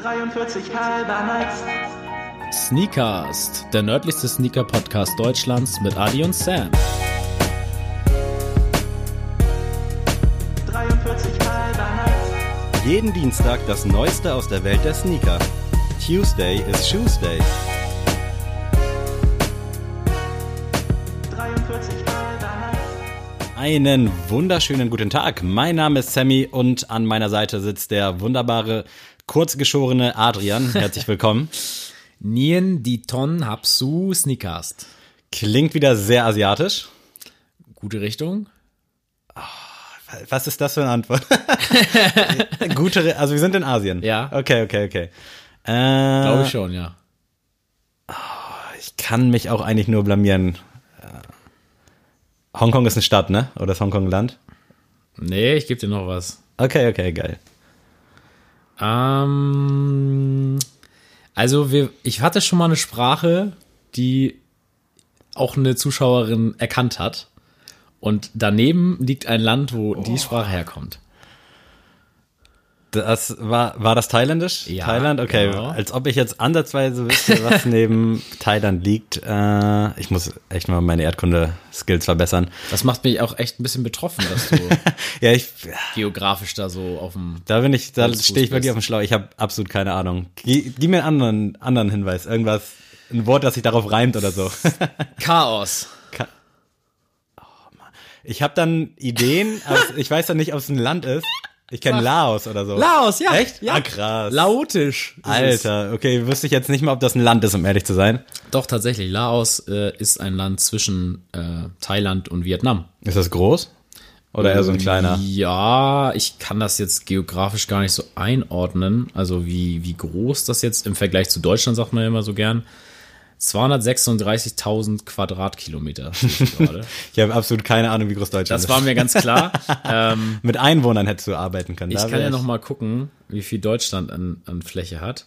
43 halber Nights. Sneakast, der nördlichste Sneaker-Podcast Deutschlands mit Adi und Sam. 43 halber Nights. Jeden Dienstag das Neueste aus der Welt der Sneaker. Tuesday is Shoes Day. 43 halber Nights. Einen wunderschönen guten Tag. Mein Name ist Sammy und an meiner Seite sitzt der wunderbare, kurzgeschorene Adrian. Herzlich willkommen. Nien die Ton Hapsu Sneakast. Klingt wieder sehr asiatisch. Gute Richtung. Was ist das für eine Antwort? Gute, also wir sind in Asien. Ja. Okay, okay, okay. Äh, Glaube ich schon, ja. Ich kann mich auch eigentlich nur blamieren. Äh, Hongkong ist eine Stadt, ne? Oder ist Hongkong ein Land? Nee, ich gebe dir noch was. Okay, okay, geil. Ähm, also wir, ich hatte schon mal eine Sprache, die auch eine Zuschauerin erkannt hat. Und daneben liegt ein Land, wo die Sprache herkommt. Das war, war das thailändisch? Ja, Thailand? Okay, genau. als ob ich jetzt ansatzweise wüsste, was neben Thailand liegt. Äh, ich muss echt mal meine Erdkunde-Skills verbessern. Das macht mich auch echt ein bisschen betroffen, dass du Ja, ich, geografisch da so auf dem. da bin ich, da stehe ich wirklich auf dem Schlauch. Ich habe absolut keine Ahnung. Gib, gib mir einen anderen, anderen Hinweis. Irgendwas, ein Wort, das sich darauf reimt oder so. Chaos. Ich habe dann Ideen, ich weiß dann nicht, ob es ein Land ist. Ich kenne Laos oder so. Laos, ja. Echt? Ja. Ah, krass. Laotisch. Alter, okay, wüsste ich jetzt nicht mal, ob das ein Land ist, um ehrlich zu sein. Doch, tatsächlich. Laos äh, ist ein Land zwischen äh, Thailand und Vietnam. Ist das groß? Oder eher so ein kleiner? Ja, ich kann das jetzt geografisch gar nicht so einordnen. Also wie, wie groß das jetzt im Vergleich zu Deutschland, sagt man ja immer so gern. 236.000 Quadratkilometer. Ich habe absolut keine Ahnung, wie groß Deutschland Das war ist. mir ganz klar. ähm, Mit Einwohnern hättest du arbeiten können. ich kann ja noch mal gucken, wie viel Deutschland an, an Fläche hat.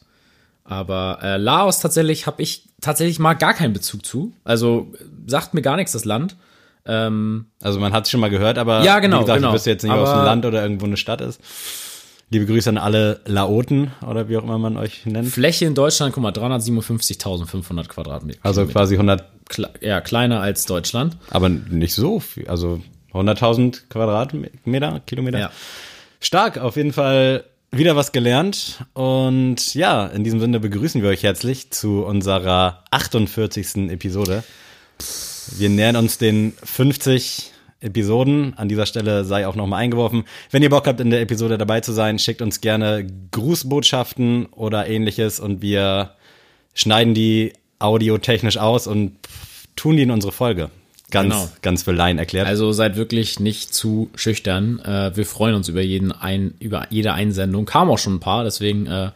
Aber äh, Laos tatsächlich habe ich tatsächlich mal gar keinen Bezug zu. Also sagt mir gar nichts das Land. Ähm, Also man hat es schon mal gehört, aber Ja, genau, wie gesagt, genau. ich wüsste jetzt nicht, ob es ein Land oder irgendwo eine Stadt ist. Liebe Grüße an alle Laoten oder wie auch immer man euch nennt. Fläche in Deutschland, guck mal, 357.500 Quadratmeter. Also quasi 100, Kle ja, kleiner als Deutschland. aber nicht so viel. Also 100.000 Quadratmeter, Kilometer. Ja. Stark, auf jeden Fall wieder was gelernt. Und ja, in diesem Sinne begrüßen wir euch herzlich zu unserer 48. Episode. Wir nähern uns den 50 Episoden. An dieser Stelle sei auch nochmal eingeworfen. Wenn ihr Bock habt, in der Episode dabei zu sein, schickt uns gerne Grußbotschaften oder ähnliches und wir schneiden die audiotechnisch aus und tun die in unsere Folge. Ganz, Genau. ganz für Laien erklärt. Also seid wirklich nicht zu schüchtern. Äh, wir freuen uns über jeden ein, über jede Einsendung. Kam auch schon ein paar, deswegen äh,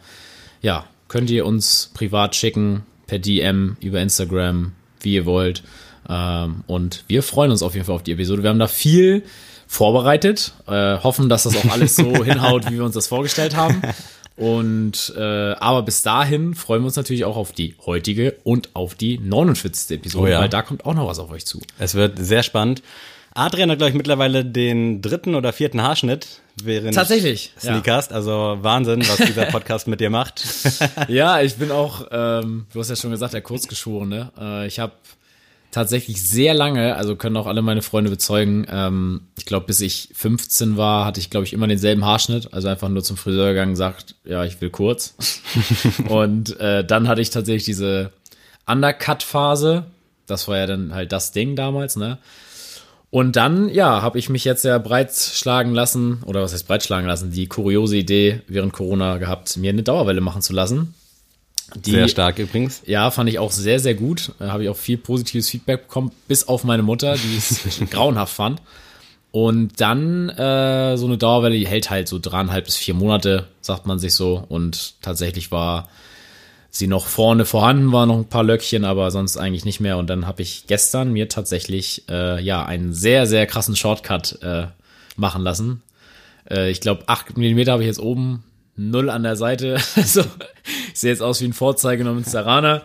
ja, könnt ihr uns privat schicken, per DM, über Instagram, wie ihr wollt. Ähm, und wir freuen uns auf jeden Fall auf die Episode. Wir haben da viel vorbereitet, äh, hoffen, dass das auch alles so hinhaut, wie wir uns das vorgestellt haben. Und äh, aber bis dahin freuen wir uns natürlich auch auf die heutige und auf die 49. Episode, Oh ja. weil da kommt auch noch was auf euch zu. Es wird sehr spannend. Adrian hat, glaube ich, mittlerweile den dritten oder vierten Haarschnitt während Tatsächlich, ja. Sneakast. Also Wahnsinn, was dieser Podcast mit dir macht. Ja, ich bin auch, ähm, du hast ja schon gesagt, der Kurzgeschworene. Äh, ich habe tatsächlich sehr lange, also können auch alle meine Freunde bezeugen, ähm, ich glaube, bis ich 15 war, hatte ich, glaube ich, immer denselben Haarschnitt. Also einfach nur zum Friseur gegangen, gesagt, ja, ich will kurz. Und äh, dann hatte ich tatsächlich diese Undercut-Phase. Das war ja dann halt das Ding damals, ne? Und dann, ja, habe ich mich jetzt ja breitschlagen lassen, oder was heißt breitschlagen lassen, die kuriose Idee während Corona gehabt, mir eine Dauerwelle machen zu lassen. Die, Sehr stark übrigens. Ja, fand ich auch sehr, sehr gut. Da habe ich auch viel positives Feedback bekommen, bis auf meine Mutter, die es grauenhaft fand. Und dann äh, so eine Dauerwelle, die hält halt so dreieinhalb bis vier Monate, sagt man sich so. Und tatsächlich war sie noch vorne vorhanden, war noch ein paar Löckchen, aber sonst eigentlich nicht mehr. Und dann habe ich gestern mir tatsächlich äh, ja einen sehr, sehr krassen Shortcut äh, machen lassen. Äh, ich glaube, 8 mm habe ich jetzt oben, null an der Seite. so, ich sehe jetzt aus wie ein Vorzeige noch mit Sarana.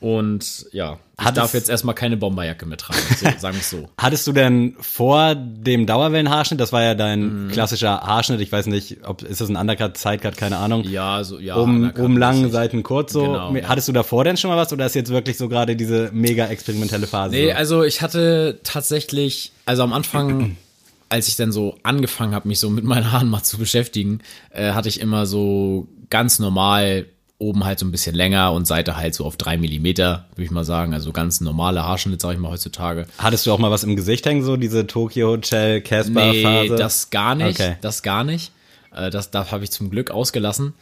Und ja, ich darf jetzt erstmal keine Bomberjacke mittragen, so, sagen wir es so. Hattest du denn vor dem Dauerwellenhaarschnitt, das war ja dein klassischer Haarschnitt, ich weiß nicht, ob ist das ein Undercut, Sidecut, keine Ahnung. Ja, so, ja. Undercut oben lang. Seiten kurz so. Genau, ja. Hattest du davor denn schon mal was oder ist jetzt wirklich so gerade diese mega experimentelle Phase? Nee, so? also ich hatte tatsächlich, also am Anfang, als ich dann so angefangen habe, mich so mit meinen Haaren mal zu beschäftigen, äh, hatte ich immer so ganz normal oben halt so ein bisschen länger und Seite halt so auf drei Millimeter, würde ich mal sagen. Also ganz normale Haarschnitt, sage ich mal heutzutage. Hattest du auch mal was im Gesicht hängen, so diese Tokyo Hotel Casper Nee, Phase? das gar nicht. Okay. Das gar nicht. Äh, das da habe ich zum Glück ausgelassen.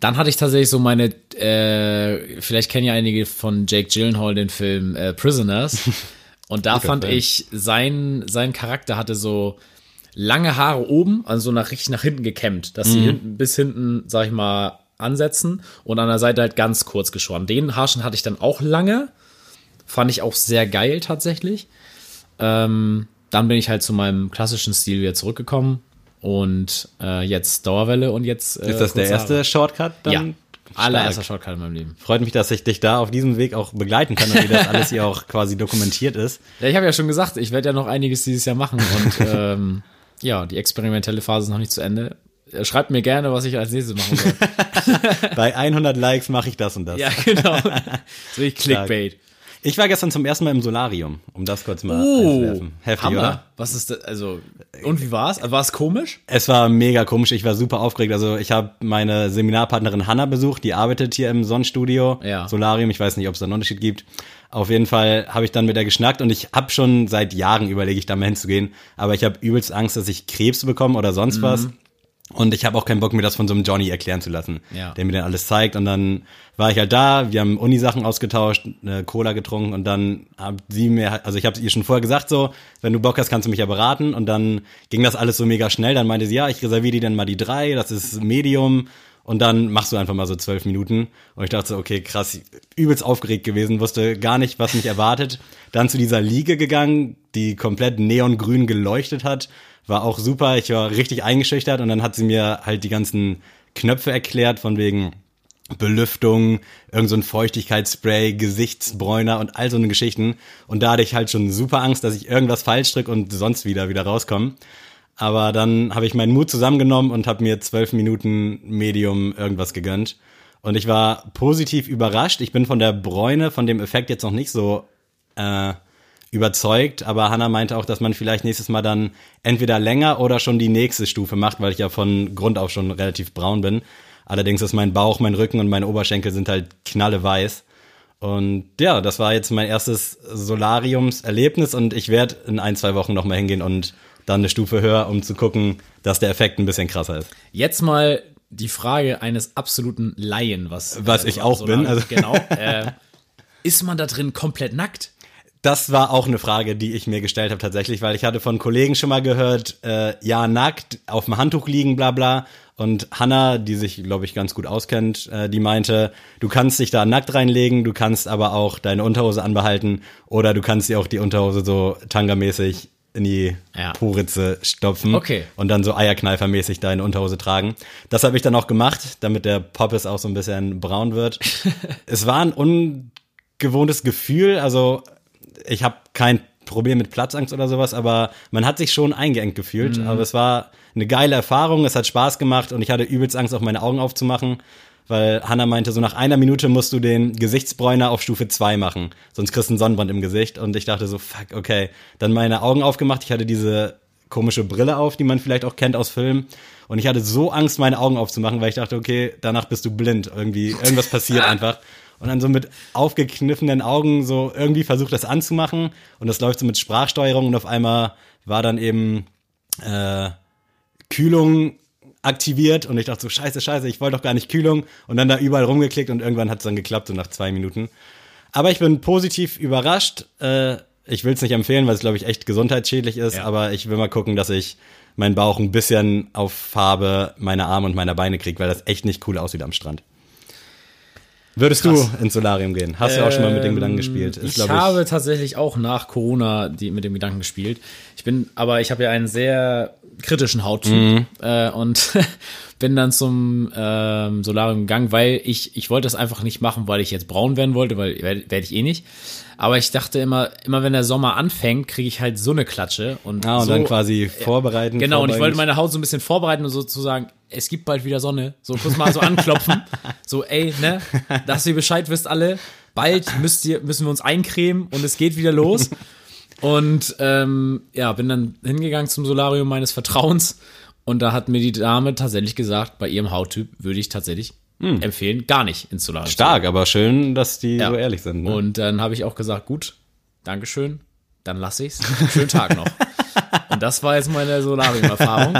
Dann hatte ich tatsächlich so meine, äh, vielleicht kennen ja einige von Jake Gyllenhaal den Film äh, Prisoners. Und da fand Film. ich, sein, sein Charakter hatte so lange Haare oben, also so nach, richtig nach hinten gekämmt, dass sie Mhm. hinten, bis hinten, sag ich mal, ansetzen und an der Seite halt ganz kurz geschoren. Den Haarschnitt hatte ich dann auch lange. Fand ich auch sehr geil tatsächlich. Ähm, dann bin ich halt zu meinem klassischen Stil wieder zurückgekommen und äh, jetzt Dauerwelle und jetzt. Äh, ist das der erste Haare. Shortcut? Dann? Ja. Allererster Shortcut in meinem Leben. Freut mich, dass ich dich da auf diesem Weg auch begleiten kann und wie das alles hier auch quasi dokumentiert ist. Ja, ich habe ja schon gesagt, ich werde ja noch einiges dieses Jahr machen und ähm, ja, die experimentelle Phase ist noch nicht zu Ende. Schreibt mir gerne, was ich als nächstes machen soll. Bei 100 Likes mache ich das und das. ja, genau. So ich Clickbait. Ich war gestern zum ersten Mal im Solarium, um das kurz mal Oh, einzuwerfen. Heftig, Hammer. oder? Was ist das? Also, und wie war's? War es komisch? Es war mega komisch, ich war super aufgeregt. Also ich habe meine Seminarpartnerin Hanna besucht, die arbeitet hier im Sonnenstudio, Ja. Solarium, ich weiß nicht, ob es da einen Unterschied gibt. Auf jeden Fall habe ich dann mit der geschnackt und ich habe schon seit Jahren überlege ich da mal hinzugehen, aber ich habe übelst Angst, dass ich Krebs bekomme oder sonst Mhm. was. Und ich habe auch keinen Bock, mir das von so einem Johnny erklären zu lassen, Ja. der mir dann alles zeigt. Und dann war ich halt da, wir haben Uni-Sachen ausgetauscht, eine Cola getrunken und dann hat sie mir, also ich habe ihr schon vorher gesagt so, wenn du Bock hast, kannst du mich ja beraten. Und dann ging das alles so mega schnell. Dann meinte sie, ja, ich reserviere dir dann mal die drei, das ist Medium. Und dann machst du einfach mal so zwölf Minuten. Und ich dachte so, okay, krass, übelst aufgeregt gewesen, wusste gar nicht, was mich erwartet. Dann zu dieser Liege gegangen, die komplett neongrün geleuchtet hat. War auch super. Ich war richtig eingeschüchtert und dann hat sie mir halt die ganzen Knöpfe erklärt von wegen Belüftung, irgend so ein Feuchtigkeitsspray, Gesichtsbräuner und all so eine Geschichten. Und da hatte ich halt schon super Angst, dass ich irgendwas falsch drück und sonst wieder wieder rauskomme. Aber dann habe ich meinen Mut zusammengenommen und habe mir zwölf Minuten Medium irgendwas gegönnt. Und ich war positiv überrascht. Ich bin von der Bräune, von dem Effekt jetzt noch nicht so äh, überzeugt, aber Hannah meinte auch, dass man vielleicht nächstes Mal dann entweder länger oder schon die nächste Stufe macht, weil ich ja von Grund auf schon relativ braun bin. Allerdings ist mein Bauch, mein Rücken und meine Oberschenkel sind halt knalleweiß. Und ja, das war jetzt mein erstes Solariumserlebnis und ich werde in ein, zwei Wochen nochmal hingehen und dann eine Stufe höher, um zu gucken, dass der Effekt ein bisschen krasser ist. Jetzt mal die Frage eines absoluten Laien, was, Was ich auch bin, also- genau. Äh, ist man da drin komplett nackt? Das war auch eine Frage, die ich mir gestellt habe tatsächlich, weil ich hatte von Kollegen schon mal gehört, äh, ja, nackt, auf dem Handtuch liegen, bla bla. Und Hannah, die sich, glaube ich, ganz gut auskennt, äh, die meinte, du kannst dich da nackt reinlegen, du kannst aber auch deine Unterhose anbehalten oder du kannst dir auch die Unterhose so tangermäßig in die Ja. Po-Ritze stopfen Okay. und dann so Eierkneifermäßig deine Unterhose tragen. Das habe ich dann auch gemacht, damit der Poppes auch so ein bisschen braun wird. es war ein ungewohntes Gefühl, also ich habe kein Problem mit Platzangst oder sowas, aber man hat sich schon eingeengt gefühlt. Mhm. Aber es war eine geile Erfahrung, es hat Spaß gemacht und ich hatte übelst Angst, auch meine Augen aufzumachen, weil Hannah meinte, so nach einer Minute musst du den Gesichtsbräuner auf Stufe 2 machen, sonst kriegst du einen Sonnenbrand im Gesicht. Und ich dachte so, fuck, okay. Dann meine Augen aufgemacht, ich hatte diese komische Brille auf, die man vielleicht auch kennt aus Filmen. Und ich hatte so Angst, meine Augen aufzumachen, weil ich dachte, okay, danach bist du blind. Irgendwie, irgendwas passiert einfach. Und dann so mit aufgekniffenen Augen so irgendwie versucht das anzumachen. Und das läuft so mit Sprachsteuerung und auf einmal war dann eben äh, Kühlung aktiviert und ich dachte so, scheiße, scheiße, ich wollte doch gar nicht Kühlung und dann da überall rumgeklickt und irgendwann hat es dann geklappt, so nach zwei Minuten. Aber ich bin positiv überrascht. Äh, ich will es nicht empfehlen, weil es, glaube ich, echt gesundheitsschädlich ist, Ja. aber ich will mal gucken, dass ich meinen Bauch ein bisschen auf Farbe meiner Arme und meiner Beine kriege, weil das echt nicht cool aussieht am Strand. Würdest Krass. du ins Solarium gehen? Hast du auch schon mal mit dem Ähm, Gedanken gespielt? Ist, ich glaub habe tatsächlich auch nach Corona die, mit dem Gedanken gespielt. Ich bin, aber ich habe ja einen sehr kritischen Hauttyp Mhm. äh, und bin dann zum ähm, Solarium gegangen, weil ich, ich wollte das einfach nicht machen, weil ich jetzt braun werden wollte, weil werde werd ich eh nicht. Aber ich dachte immer, immer wenn der Sommer anfängt, kriege ich halt so eine Klatsche. Und, Ah, und so, dann quasi vorbereiten. Genau, und ich wollte meine Haut so ein bisschen vorbereiten und sozusagen, es gibt bald wieder Sonne. So kurz mal so anklopfen. so, ey, ne, dass ihr Bescheid wisst alle, bald müsst ihr, müssen wir uns eincremen und es geht wieder los. Und ähm, ja, bin dann hingegangen zum Solarium meines Vertrauens und da hat mir die Dame tatsächlich gesagt, bei ihrem Hauttyp würde ich tatsächlich empfehlen, gar nicht ins Solarium. Stark, aber schön, dass die Ja. so ehrlich sind. Ne? Und dann habe ich auch gesagt, gut, Dankeschön, dann lasse ich's. Schönen Tag noch. Und das war jetzt meine Solarium-Erfahrung.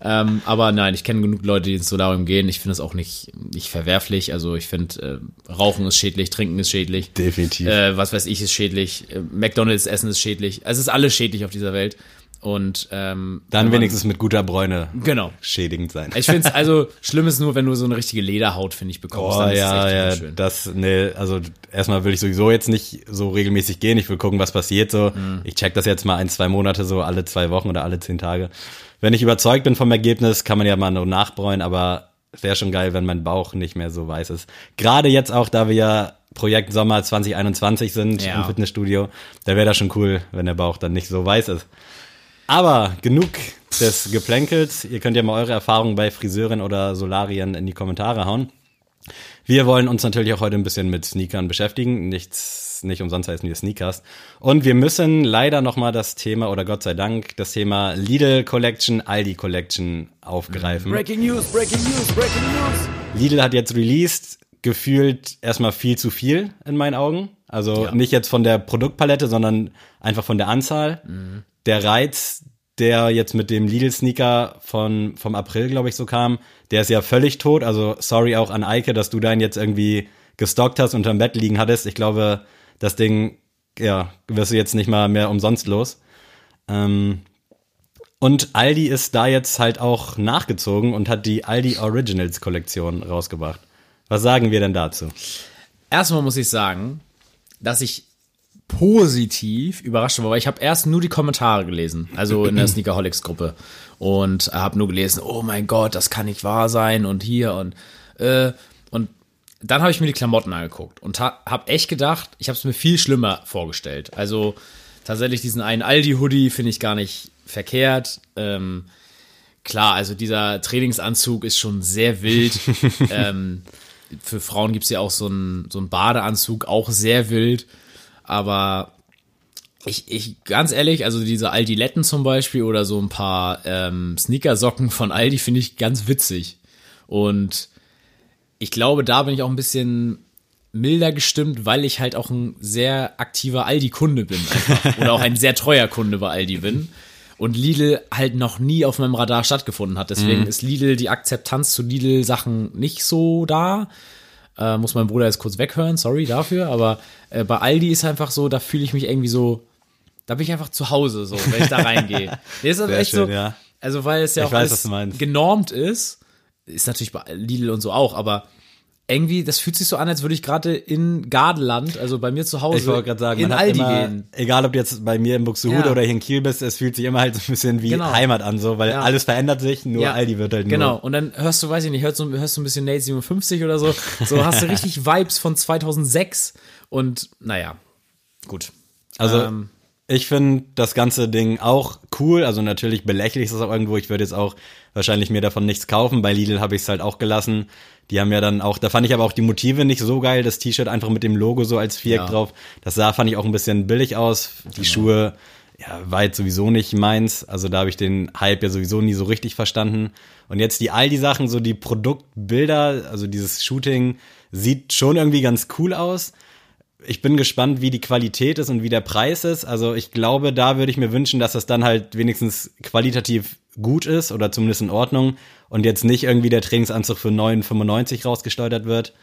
ähm, aber nein, ich kenne genug Leute, die ins Solarium gehen. Ich finde es auch nicht, nicht verwerflich. Also ich finde, äh, Rauchen ist schädlich, Trinken ist schädlich. Definitiv. Äh, was weiß ich ist schädlich. Äh, McDonalds Essen ist schädlich. Es ist alles schädlich auf dieser Welt. Und ähm, Dann man- wenigstens mit guter Bräune Genau. schädigend sein. Ich finde es also schlimm ist nur, wenn du so eine richtige Lederhaut, finde ich, bekommst. Oh ja, ja, das, nee, also erstmal will ich sowieso jetzt nicht so regelmäßig gehen. Ich will gucken, was passiert so. Mhm. Ich check das jetzt mal ein, zwei Monate so, alle zwei Wochen oder alle zehn Tage. Wenn ich überzeugt bin vom Ergebnis, kann man ja mal nur nachbräuen, aber es wäre schon geil, wenn mein Bauch nicht mehr so weiß ist. Gerade jetzt auch, da wir ja Projekt Sommer 2021 sind Ja. im Fitnessstudio, da wäre das schon cool, wenn der Bauch dann nicht so weiß ist. Aber genug des Geplänkels. Ihr könnt ja mal eure Erfahrungen bei Friseuren oder Solarien in die Kommentare hauen. Wir wollen uns natürlich auch heute ein bisschen mit Sneakern beschäftigen. Nichts, nicht umsonst heißen wir Sneakers. Und wir müssen leider nochmal das Thema, oder Gott sei Dank, das Thema Lidl Collection, Aldi Collection aufgreifen. Breaking News, Breaking News, Breaking News. Lidl hat jetzt released, gefühlt erstmal viel zu viel in meinen Augen. Also Ja. nicht jetzt von der Produktpalette, sondern einfach von der Anzahl. Der Reiz, der jetzt mit dem Lidl-Sneaker vom April, glaube ich, so kam, der ist ja völlig tot. Also sorry auch an Eike, dass du deinen jetzt irgendwie gestockt hast, unterm Bett liegen hattest. Ich glaube, das Ding, ja, wirst du jetzt nicht mal mehr umsonst los. Ähm, und Aldi ist da jetzt halt auch nachgezogen und hat die Aldi Originals Kollektion rausgebracht. Was sagen wir denn dazu? Erstmal muss ich sagen, dass ich positiv überrascht war, weil ich habe erst nur die Kommentare gelesen, also in der Sneakerholics Gruppe und habe nur gelesen, oh mein Gott, das kann nicht wahr sein und hier und äh, und dann habe ich mir die Klamotten angeguckt und ha habe echt gedacht, ich habe es mir viel schlimmer vorgestellt. Also tatsächlich diesen einen Aldi Hoodie finde ich gar nicht verkehrt. Ähm, klar, also dieser Trainingsanzug ist schon sehr wild. ähm, für Frauen gibt's ja auch so einen, so einen Badeanzug, auch sehr wild. Aber ich, ich, ganz ehrlich, also diese Aldi-Letten zum Beispiel oder so ein paar ähm, Sneakersocken von Aldi finde ich ganz witzig. Und ich glaube, da bin ich auch ein bisschen milder gestimmt, weil ich halt auch ein sehr aktiver Aldi-Kunde bin. Einfach. Oder auch ein sehr treuer Kunde bei Aldi bin. Und Lidl halt noch nie auf meinem Radar stattgefunden hat. Deswegen ist Lidl, die Akzeptanz zu Lidl-Sachen nicht so da. Äh, muss mein Bruder jetzt kurz weghören, sorry dafür. Aber äh, bei Aldi ist einfach so, da fühle ich mich irgendwie so, da bin ich einfach zu Hause, so, wenn ich da reingehe. Nee, ist echt schön, so, ja. also weil es ja Ich auch weiß, genormt ist, ist natürlich bei Lidl und so auch, aber irgendwie, das fühlt sich so an, als würde ich gerade in Gardeland, also bei mir zu Hause, Ich wollte gerade sagen, in Aldi immer, gehen. egal ob du jetzt bei mir in Buxtehude Ja. oder hier in Kiel bist, es fühlt sich immer halt so ein bisschen wie Genau. Heimat an, so, weil Ja. alles verändert sich, nur Aldi wird halt nur. Genau, und dann hörst du, weiß ich nicht, hörst du, hörst du ein bisschen Nate 57 oder so, so hast du richtig Vibes von 2006 und naja, gut. Also Ähm, ich finde das ganze Ding auch cool. Also natürlich belächelig ist es auch irgendwo. Ich würde jetzt auch wahrscheinlich mir davon nichts kaufen. Bei Lidl habe ich es halt auch gelassen. Die haben ja dann auch, da fand ich aber auch die Motive nicht so geil. Das T-Shirt einfach mit dem Logo so als Viereck Ja. drauf. Das sah, fand ich auch ein bisschen billig aus. Die Schuhe, ja, war jetzt sowieso nicht meins. Also da habe ich den Hype ja sowieso nie so richtig verstanden. Und jetzt die Aldi-Sachen, so die Produktbilder, also dieses Shooting, sieht schon irgendwie ganz cool aus ich bin gespannt, wie die Qualität ist und wie der Preis ist. Also ich glaube, da würde ich mir wünschen, dass das dann halt wenigstens qualitativ gut ist oder zumindest in Ordnung und jetzt nicht irgendwie der Trainingsanzug für 9,95 rausgesteuert wird.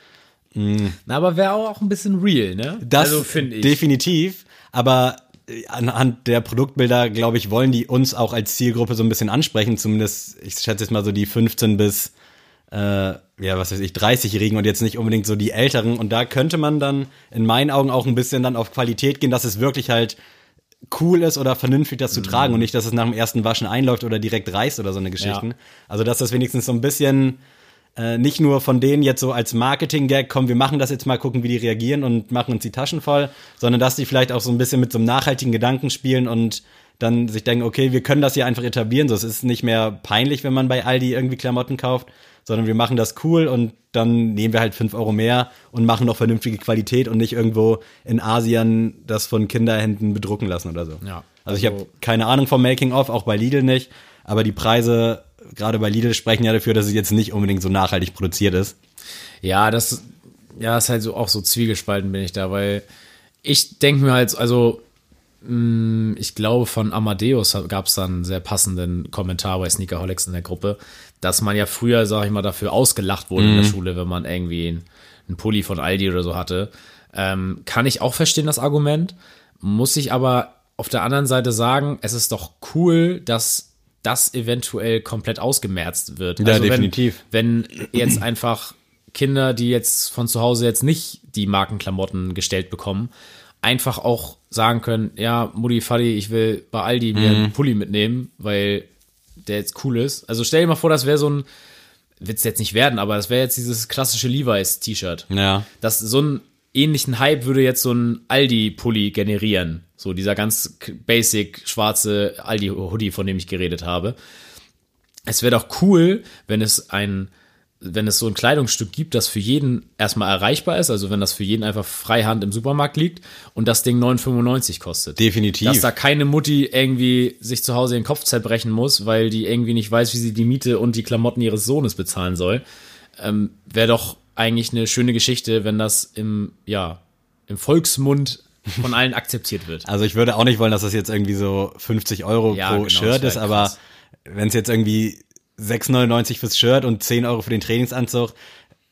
na, aber wäre auch ein bisschen real, ne? Das also finde ich. definitiv, aber äh, anhand der Produktbilder, glaube ich, wollen die uns auch als Zielgruppe so ein bisschen ansprechen. Zumindest, ich schätze jetzt mal so die 15 bis äh, ja, was weiß ich, 30-Jährigen und jetzt nicht unbedingt so die Älteren. Und da könnte man dann in meinen Augen auch ein bisschen dann auf Qualität gehen, dass es wirklich halt cool ist oder vernünftig, das zu Mhm. tragen und nicht, dass es nach dem ersten Waschen einläuft oder direkt reißt oder so eine Geschichten. Ja. Also, dass das wenigstens so ein bisschen äh, nicht nur von denen jetzt so als Marketing-Gag, komm, wir machen das jetzt mal, gucken, wie die reagieren und machen uns die Taschen voll, sondern dass die vielleicht auch so ein bisschen mit so einem nachhaltigen Gedanken spielen und dann sich denken, okay, wir können das hier einfach etablieren, so es ist nicht mehr peinlich, wenn man bei Aldi irgendwie Klamotten kauft, sondern wir machen das cool und dann nehmen wir halt fünf Euro mehr und machen noch vernünftige Qualität und nicht irgendwo in Asien das von Kinderhänden bedrucken lassen oder so. Ja, Also ich also- habe keine Ahnung vom Making-of, auch bei Lidl nicht, aber die Preise gerade bei Lidl sprechen ja dafür, dass es jetzt nicht unbedingt so nachhaltig produziert ist. Ja, das ja, ist halt so auch so zwiegespalten bin ich da, weil ich denke mir halt, also mh, ich glaube von Amadeus gab es dann einen sehr passenden Kommentar bei Sneakerholics in der Gruppe, dass man ja früher, sag ich mal, dafür ausgelacht wurde in der Schule, wenn man irgendwie einen, einen Pulli von Aldi oder so hatte. Ähm, kann ich auch verstehen, das Argument. Muss ich aber auf der anderen Seite sagen, es ist doch cool, dass das eventuell komplett ausgemerzt wird. Ja, Also wenn- definitiv. wenn jetzt einfach Kinder, die jetzt von zu Hause jetzt nicht die Markenklamotten gestellt bekommen, einfach auch sagen können, ja, Mutti, Fadi, ich will bei Aldi mir Mhm. einen Pulli mitnehmen, weil der jetzt cool ist. Also stell dir mal vor, das wäre so ein, wird's jetzt nicht werden, aber das wäre jetzt dieses klassische Levi's-T-Shirt. Ja. Das so einen ähnlichen Hype würde jetzt so ein Aldi-Pulli generieren. So dieser ganz basic schwarze Aldi-Hoodie, von dem ich geredet habe. Es wäre doch cool, wenn es ein, wenn es so ein Kleidungsstück gibt, das für jeden erstmal erreichbar ist, also wenn das für jeden einfach freihand im Supermarkt liegt und das Ding 9,95 kostet. Definitiv. Dass da keine Mutti irgendwie sich zu Hause den Kopf zerbrechen muss, weil die irgendwie nicht weiß, wie sie die Miete und die Klamotten ihres Sohnes bezahlen soll. Ähm, Wäre doch eigentlich eine schöne Geschichte, wenn das im, ja, im Volksmund von allen akzeptiert wird. Also ich würde auch nicht wollen, dass das jetzt irgendwie so 50 Euro Ja, pro genau, Shirt ist, aber wenn es jetzt irgendwie 6,99 fürs Shirt und 10 Euro für den Trainingsanzug,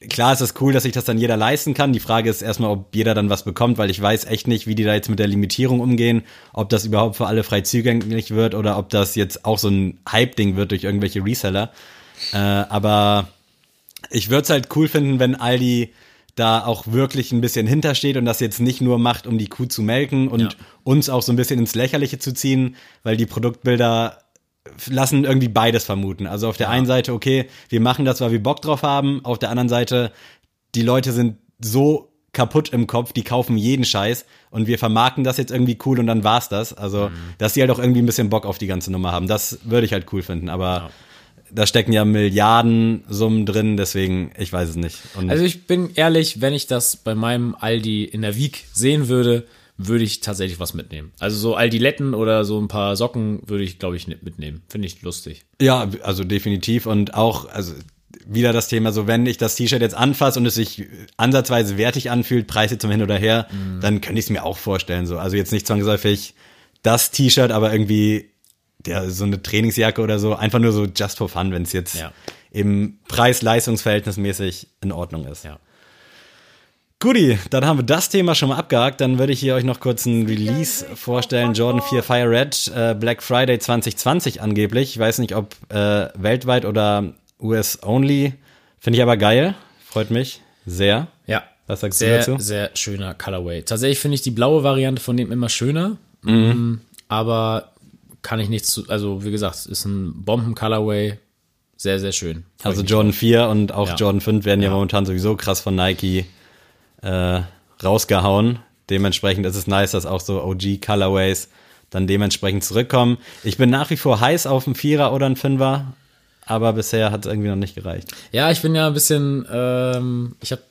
klar ist das cool, dass sich das dann jeder leisten kann. Die Frage ist erstmal, ob jeder dann was bekommt, weil ich weiß echt nicht, wie die da jetzt mit der Limitierung umgehen, ob das überhaupt für alle frei zugänglich wird oder ob das jetzt auch so ein Hype-Ding wird durch irgendwelche Reseller. Äh, aber ich würde es halt cool finden, wenn Aldi da auch wirklich ein bisschen hintersteht und das jetzt nicht nur macht, um die Kuh zu melken und Ja. uns auch so ein bisschen ins Lächerliche zu ziehen, weil die Produktbilder lassen irgendwie beides vermuten. Also auf der einen Seite, okay, wir machen das, weil wir Bock drauf haben. Auf der anderen Seite, die Leute sind so kaputt im Kopf, die kaufen jeden Scheiß und wir vermarkten das jetzt irgendwie cool und dann war's das. Also, dass die halt auch irgendwie ein bisschen Bock auf die ganze Nummer haben. Das würde ich halt cool finden, aber da stecken ja Milliardensummen drin, deswegen, ich weiß es nicht. Und Also ich bin ehrlich, wenn ich das bei meinem Aldi in der Wieg sehen würde, würde ich tatsächlich was mitnehmen. Also so Aldi-Letten oder so ein paar Socken würde ich, glaube ich, nicht mitnehmen. Finde ich lustig. Ja, also definitiv und auch, also wieder das Thema, so wenn ich das T-Shirt jetzt anfasse und es sich ansatzweise wertig anfühlt, Preis jetzt zum Hin oder Her, dann könnte ich es mir auch vorstellen. So. Also jetzt nicht zwangsläufig das T-Shirt, aber irgendwie ja, so eine Trainingsjacke oder so, einfach nur so just for fun, wenn es jetzt Ja. im Preis-Leistungs-Verhältnis mäßig in Ordnung ist. Ja. Guti, dann haben wir das Thema schon mal abgehakt. Dann würde ich hier euch noch kurz ein Release vorstellen. Jordan 4 Fire Red, äh, Black Friday 2020 angeblich. Ich weiß nicht, ob äh, weltweit oder US-only. Finde ich aber geil. Freut mich sehr. Ja. Was sagst du sehr, dazu? Sehr schöner Colorway. Tatsächlich finde ich die blaue Variante von dem immer schöner. Mhm. Aber kann ich nichts zu, also wie gesagt, ist ein Bomben-Colorway. Sehr, sehr schön. Freu Also Jordan 4 und auch Ja. Jordan 5 werden ja. Ja. momentan sowieso krass von Nike äh, rausgehauen. Dementsprechend ist es nice, dass auch so OG Colorways dann dementsprechend zurückkommen. Ich bin nach wie vor heiß auf einen Vierer oder einen Fünfer, aber bisher hat es irgendwie noch nicht gereicht. Ja, ich bin ja ein bisschen, ähm, ich habe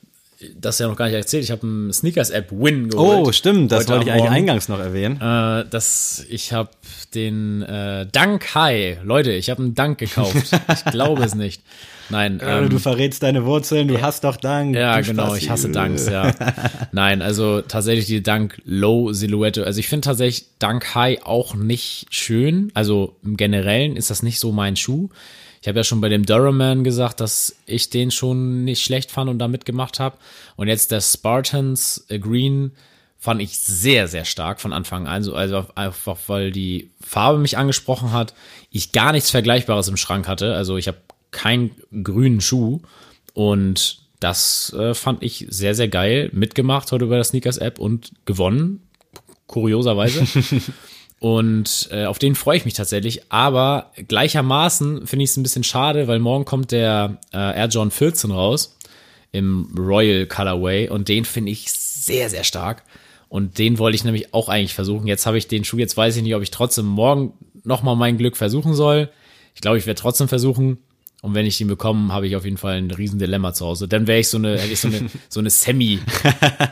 das ja noch gar nicht erzählt. Ich habe einen Sneakers-App Win geholt. Oh, stimmt, das wollte ich eigentlich Morgen. eingangs noch erwähnen. Äh, das, ich habe den äh, Dank High. Leute, ich habe einen Dank gekauft. ich glaube es nicht. Nein, ähm, du verrätst deine Wurzeln, du hast doch Dank. ja, genau, ich hasse Dunks, ja. Nein, also tatsächlich die Dank Low Silhouette. Also ich finde tatsächlich Dank High auch nicht schön. Also im Generellen ist das nicht so mein Schuh. Ich habe ja schon bei dem Durham gesagt, dass ich den schon nicht schlecht fand und da mitgemacht habe. Und jetzt der Spartans äh, Green fand ich sehr, sehr stark von Anfang an. So, Also einfach, weil die Farbe mich angesprochen hat. Ich gar nichts Vergleichbares im Schrank hatte. Also ich habe keinen grünen Schuh. Und das äh, fand ich sehr, sehr geil. Mitgemacht heute bei der Sneakers-App und gewonnen. Kurioserweise. Und äh, auf den freue ich mich tatsächlich. Aber gleichermaßen finde ich es ein bisschen schade, weil morgen kommt der äh, Air John 14 raus im Royal Colorway und den finde ich sehr, sehr stark. Und den wollte ich nämlich auch eigentlich versuchen. Jetzt habe ich den Schuh, jetzt weiß ich nicht, ob ich trotzdem morgen nochmal mein Glück versuchen soll. Ich glaube, ich werde trotzdem versuchen. Und wenn ich den bekomme, habe ich auf jeden Fall ein riesen Dilemma zu Hause. Dann wäre ich so eine, hätte ich so eine, so eine Semi,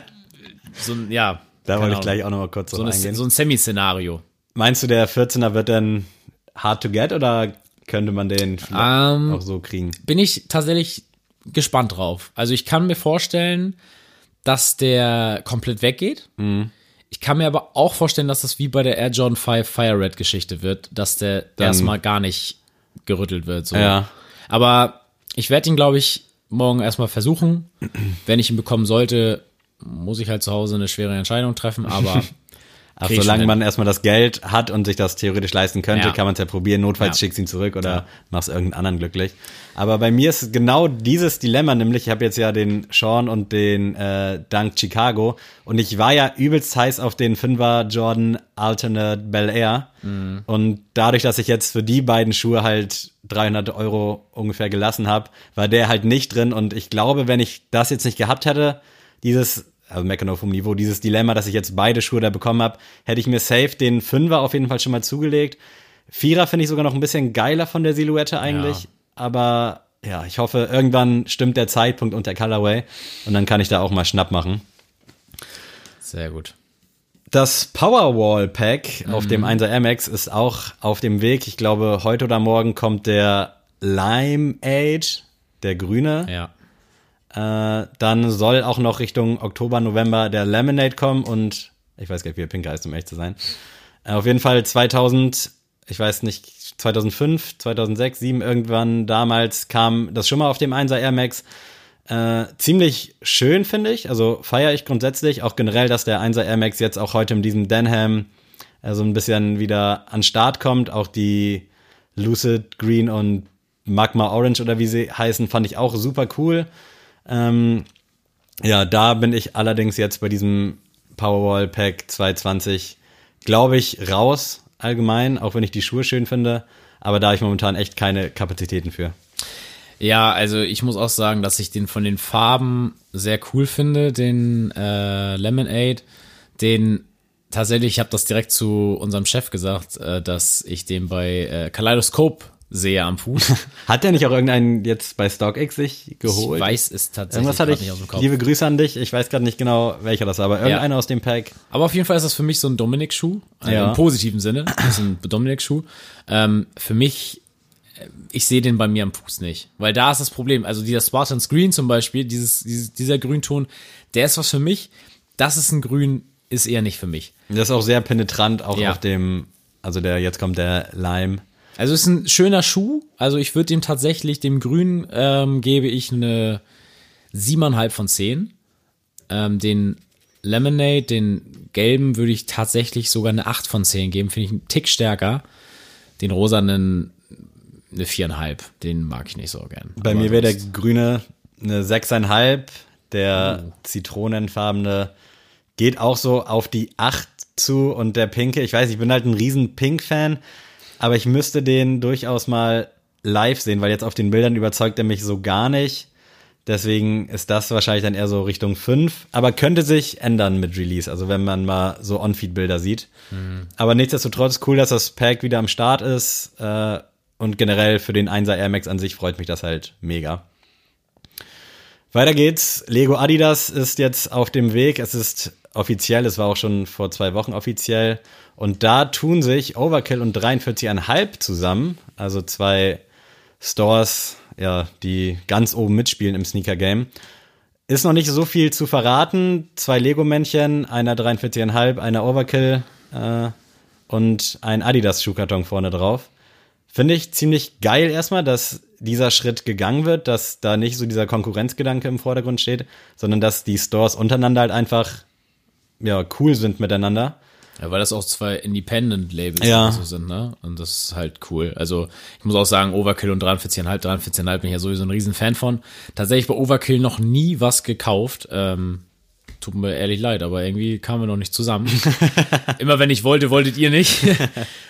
so ein, ja. Da wollte ich gleich auch nochmal kurz so, eine, so ein Semi-Szenario. Meinst du, der 14er wird dann hard to get oder könnte man den vielleicht Ähm, auch so kriegen? bin ich tatsächlich gespannt drauf. Also ich kann mir vorstellen, dass der komplett weggeht. Ich kann mir aber auch vorstellen, dass das wie bei der Air Jordan 5 Fire Red Geschichte wird, dass der erstmal gar nicht gerüttelt wird. So. Ja. Aber ich werde ihn, glaube ich, morgen erstmal versuchen. Wenn ich ihn bekommen sollte, muss ich halt zu Hause eine schwere Entscheidung treffen, aber Ich solange man erstmal das Geld hat und sich das theoretisch leisten könnte, Ja. kann man es ja probieren. Notfalls Ja. schickst ihn zurück oder Ja. machst irgendeinen anderen glücklich. Aber bei mir ist genau dieses Dilemma, nämlich ich habe jetzt ja den Sean und den äh, Dunk Chicago und ich war ja übelst heiß auf den Fünfer Jordan Alternate Bel Air Mhm. und dadurch, dass ich jetzt für die beiden Schuhe halt 300 Euro ungefähr gelassen habe, war der halt nicht drin und ich glaube, wenn ich das jetzt nicht gehabt hätte, dieses also Meckern vom Niveau, dieses Dilemma, dass ich jetzt beide Schuhe da bekommen habe, hätte ich mir safe den Fünfer auf jeden Fall schon mal zugelegt. Vierer finde ich sogar noch ein bisschen geiler von der Silhouette eigentlich, Ja. aber ja, ich hoffe, irgendwann stimmt der Zeitpunkt und der Colorway und dann kann ich da auch mal Schnapp machen. sehr gut. Das Powerwall Pack auf dem 1er Air Max ist auch auf dem Weg. Ich glaube, heute oder morgen kommt der Lime Age, der grüne. Ja. Äh, dann soll auch noch Richtung Oktober, November der Lemonade kommen und ich weiß gar nicht, wie der Pink heißt, um echt zu sein. Äh, auf jeden Fall 2000, ich weiß nicht, 2005, 2006, 2007 irgendwann damals kam das schon mal auf dem 1er Air Max. Äh, ziemlich schön, finde ich. Also feiere ich grundsätzlich. Auch generell, dass der 1er Air Max jetzt auch heute in diesem Denham äh, so ein bisschen wieder an Start kommt. Auch die Lucid Green und Magma Orange oder wie sie heißen, fand ich auch super cool. Ähm, ja, da bin ich allerdings jetzt bei diesem Powerwall Pack 220, glaube ich, raus allgemein, auch wenn ich die Schuhe schön finde. Aber da habe ich momentan echt keine Kapazitäten für. Ja, also ich muss auch sagen, dass ich den von den Farben sehr cool finde, den äh, Lemonade. Den tatsächlich, ich habe das direkt zu unserem Chef gesagt, äh, dass ich den bei äh, Kaleidoskop sehe am Fuß. Hat der nicht auch irgendeinen jetzt bei StockX sich geholt? Ich weiß es tatsächlich Irgendwas hatte ich. nicht aus dem Kopf. Liebe Grüße an dich. Ich weiß gerade nicht genau, welcher das war, aber irgendeiner aus dem Pack. Aber auf jeden Fall ist das für mich so ein Dominik-Schuh. Also Ja. Im positiven Sinne. Das ist ein Dominik-Schuh. Ähm, für mich, äh, ich sehe den bei mir am Fuß nicht. Weil da ist das Problem. Also dieser Spartans Green zum Beispiel, dieses, dieses, dieser Grünton, der ist was für mich. Das ist ein Grün, ist eher nicht für mich. Das ist auch sehr penetrant, auch Ja. auf dem, also der, jetzt kommt der Lime. Also ist ein schöner Schuh. Also ich würde dem tatsächlich, dem Grün ähm, gebe ich eine siebeneinhalb von zehn. Ähm, den Lemonade, den gelben, würde ich tatsächlich sogar eine acht von zehn geben. Finde ich einen Tick stärker. Den rosanen eine viereinhalb. Den mag ich nicht so gern. Bei Aber mir wäre der grüne eine 6,5, der Oh. zitronenfarbene geht auch so auf die 8 zu und der pinke, ich weiß, ich bin halt ein riesen Pink-Fan, aber ich müsste den durchaus mal live sehen, weil jetzt auf den Bildern überzeugt er mich so gar nicht. Deswegen ist das wahrscheinlich dann eher so Richtung 5, aber könnte sich ändern mit Release, also wenn man mal so On-Feed-Bilder sieht. Aber nichtsdestotrotz cool, dass das Pack wieder am Start ist äh, und generell für den 1er Air Max an sich freut mich das halt mega. Weiter geht's. Lego Adidas ist jetzt auf dem Weg. Es ist offiziell, es war auch schon vor zwei Wochen offiziell. Und da tun sich Overkill und 43,5 zusammen. Also zwei Stores, ja, die ganz oben mitspielen im Sneaker-Game. Ist noch nicht so viel zu verraten. Zwei Lego-Männchen, einer 43,5, einer Overkill äh, und ein Adidas-Schuhkarton vorne drauf. Finde ich ziemlich geil erstmal, dass dieser Schritt gegangen wird, dass da nicht so dieser Konkurrenzgedanke im Vordergrund steht, sondern dass die Stores untereinander halt einfach ja, cool sind miteinander. Ja, weil das auch zwei Independent-Labels Ja. so sind, ne? Und das ist halt cool. Also ich muss auch sagen, Overkill und 43,5, 43,5 bin ich ja sowieso ein riesen Fan von. Tatsächlich bei Overkill noch nie was gekauft. Ähm, tut mir ehrlich leid, aber irgendwie kamen wir noch nicht zusammen. Immer wenn ich wollte, wolltet ihr nicht.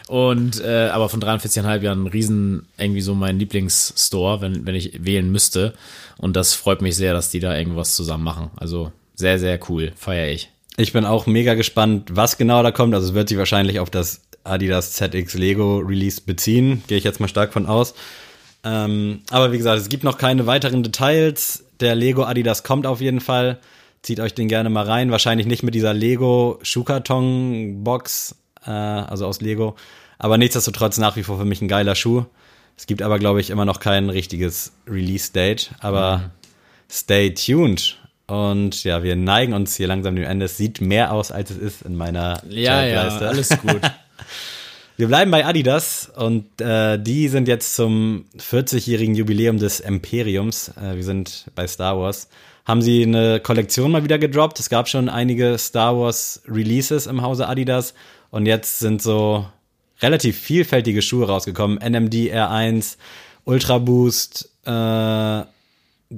Und äh, aber von 43,5 Jahren ein riesen, irgendwie so mein Lieblingsstore, wenn, wenn ich wählen müsste. Und das freut mich sehr, dass die da irgendwas zusammen machen. Also sehr, sehr cool. Feier ich. Ich bin auch mega gespannt, was genau da kommt. Also es wird sich wahrscheinlich auf das Adidas ZX Lego Release beziehen. Gehe ich jetzt mal stark von aus. Ähm, aber wie gesagt, es gibt noch keine weiteren Details. Der Lego Adidas kommt auf jeden Fall. Zieht euch den gerne mal rein. Wahrscheinlich nicht mit dieser Lego Schuhkarton Box, äh, also aus Lego. Aber nichtsdestotrotz nach wie vor für mich ein geiler Schuh. Es gibt aber, glaube ich, immer noch kein richtiges Release-Date. Aber Mhm. stay tuned. Und ja, wir neigen uns hier langsam dem Ende. Es sieht mehr aus, als es ist in meiner Ja, ja, alles gut. Wir bleiben bei Adidas und äh, die sind jetzt zum 40-jährigen Jubiläum des Imperiums. Äh, wir sind bei Star Wars. Haben sie eine Kollektion mal wieder gedroppt. Es gab schon einige Star Wars Releases im Hause Adidas und jetzt sind so relativ vielfältige Schuhe rausgekommen. NMD R1, Ultra Boost, äh,